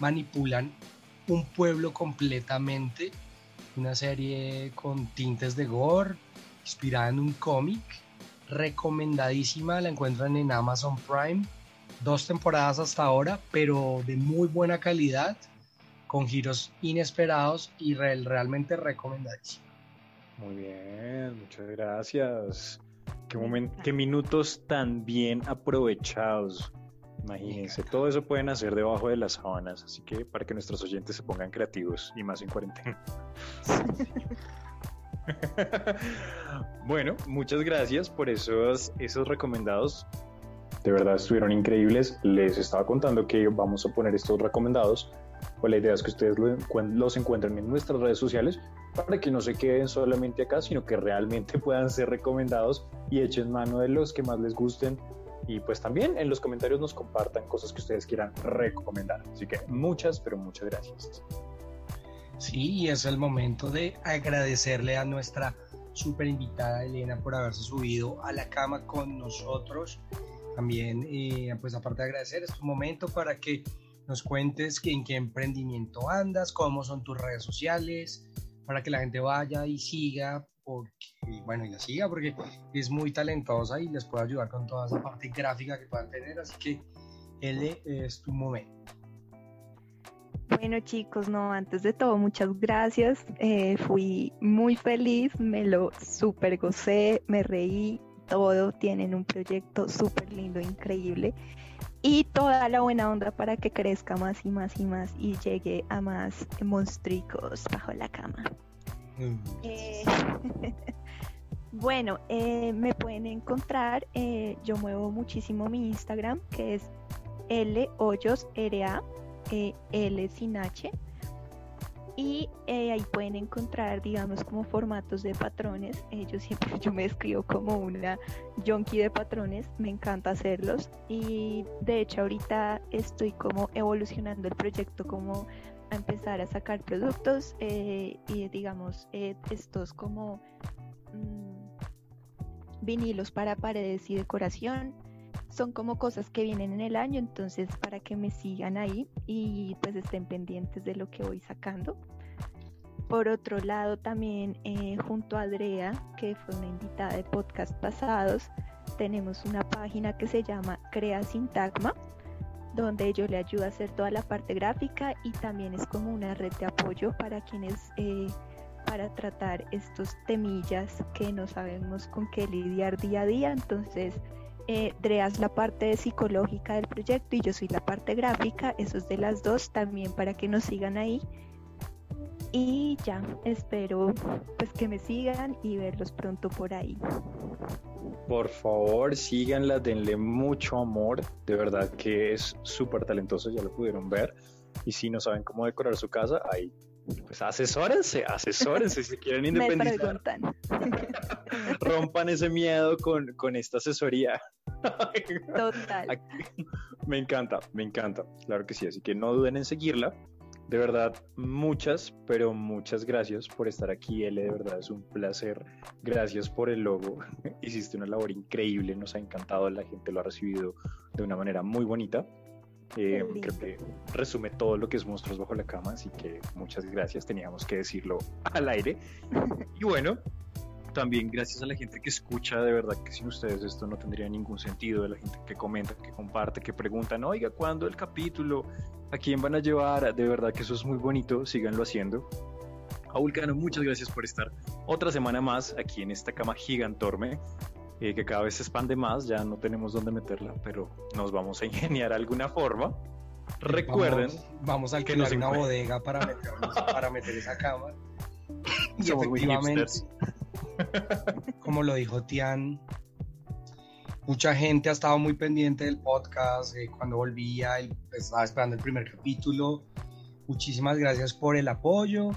manipulan un pueblo completamente. Una serie con tintes de gore, inspirada en un cómic, recomendadísima, la encuentran en Amazon Prime. Dos temporadas hasta ahora, pero de muy buena calidad, con giros inesperados y real- realmente recomendadísima. Muy bien, muchas gracias. Qué, qué minutos tan bien aprovechados. Imagínense, todo eso pueden hacer debajo de las sábanas, así que para que nuestros oyentes se pongan creativos y más en cuarentena. bueno, muchas gracias por esos, esos recomendados. De verdad estuvieron increíbles. Les estaba contando que vamos a poner estos recomendados. Pues la idea es que ustedes los encuentren en nuestras redes sociales para que no se queden solamente acá, sino que realmente puedan ser recomendados y echen mano de los que más les gusten. Y pues también en los comentarios nos compartan cosas que ustedes quieran recomendar. Así que muchas, pero muchas gracias. Sí, y es el momento de agradecerle a nuestra super invitada Elena por haberse subido a la cama con nosotros. También, eh, pues aparte de agradecer, es tu momento para que nos cuentes en qué emprendimiento andas, cómo son tus redes sociales, para que la gente vaya y siga, porque, bueno, y la siga, porque es muy talentosa y les puede ayudar con toda esa parte gráfica que puedan tener. Así que, Ele, es tu momento. Bueno chicos, no, antes de todo, muchas gracias. Eh, fui muy feliz, me lo super gocé, me reí, todo. Tienen un proyecto súper lindo, increíble. Y toda la buena onda para que crezca más y más y más y llegue a más monstruos bajo la cama. Eh, bueno, eh, me pueden encontrar, eh, yo muevo muchísimo mi Instagram, que es L Hoyos RA, eh, L sin H. Y eh, ahí pueden encontrar, digamos, como formatos de patrones. Eh, yo siempre yo me escribo como una junkie de patrones, me encanta hacerlos. Y de hecho ahorita estoy como evolucionando el proyecto como a empezar a sacar productos eh, y digamos eh, estos como mm, vinilos para paredes y decoración son como cosas que vienen en el año entonces para que me sigan ahí y pues estén pendientes de lo que voy sacando por otro lado también eh, junto a Andrea que fue una invitada de podcast pasados tenemos una página que se llama Crea Sintagma donde yo le ayudo a hacer toda la parte gráfica y también es como una red de apoyo para quienes, eh, para tratar estos temillas que no sabemos con qué lidiar día a día. Entonces, eh, Drea es la parte psicológica del proyecto y yo soy la parte gráfica, eso es de las dos también para que nos sigan ahí. Y ya, espero pues que me sigan y verlos pronto por ahí. Por favor, síganla, denle mucho amor. De verdad que es súper talentosa, ya lo pudieron ver. Y si no saben cómo decorar su casa, ahí, pues asesórense, asesórense si quieren Me independizar. preguntan. Rompan ese miedo con, con esta asesoría. Total. Aquí- Me encanta, me encanta. Claro que sí, así que no duden en seguirla. De verdad, muchas, pero muchas gracias por estar aquí, L. De verdad es un placer. Gracias por el logo. Hiciste una labor increíble, nos ha encantado, la gente lo ha recibido de una manera muy bonita. Eh, creo que resume todo lo que es Monstruos Bajo la Cama, así que muchas gracias, teníamos que decirlo al aire. Y bueno, también gracias a la gente que escucha, de verdad que sin ustedes esto no tendría ningún sentido, de la gente que comenta, que comparte, que preguntan, oiga, ¿cuándo el capítulo? ¿A quién van a llevar? De verdad que eso es muy bonito, síganlo haciendo. A Vulcano, muchas gracias por estar otra semana más aquí en esta cama gigantorme, eh, que cada vez se expande más, ya no tenemos dónde meterla, pero nos vamos a ingeniar alguna forma. Recuerden, Vamos, vamos a que alquilar nos una bodega para, meternos- para meter esa cama. Y Somos efectivamente, como lo dijo Tian, mucha gente ha estado muy pendiente del podcast. eh, cuando volvía, el- estaba esperando el primer capítulo. Muchísimas gracias por el apoyo.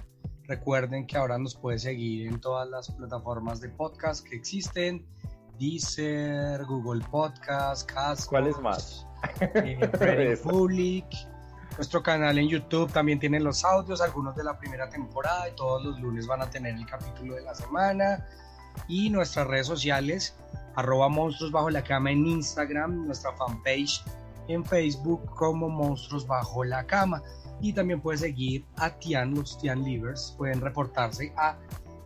Recuerden que ahora nos puede seguir en todas las plataformas de podcast que existen. Deezer, Google Podcast, Castbox, ¿cuáles más? eh. Public. Nuestro canal en YouTube también tiene los audios, algunos de la primera temporada y todos los lunes van a tener el capítulo de la semana. Y nuestras redes sociales, arroba monstruos bajo la cama en Instagram, nuestra fanpage en Facebook como monstruos bajo la cama. Y también puede seguir a Tian, los Tian Livers, pueden reportarse a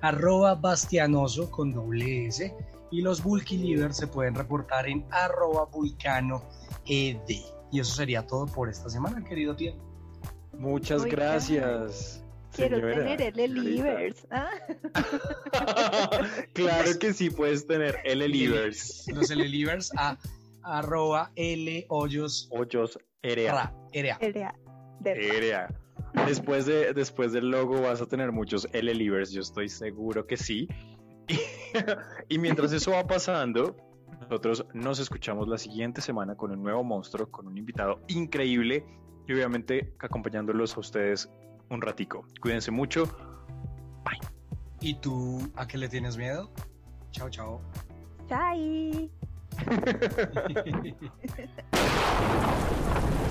arroba bastianoso con doble S y los Bulky Livers se pueden reportar en arroba vulcano ed. Y eso sería todo por esta semana, querido Tian. Muchas gracias. Quiero señora. tener el Elivers. ¿ah? claro que sí puedes tener L Livers. Los L Livers a arroba L hoyos Hoyos ra, Erea. Después, de, después del logo vas a tener muchos L Livers, yo estoy seguro que sí. Y, y mientras eso va pasando, nosotros nos escuchamos la siguiente semana con un nuevo monstruo, con un invitado increíble y obviamente acompañándolos a ustedes un ratico. Cuídense mucho. ¿Y tú a qué le tienes miedo? Chao, chao. Chai.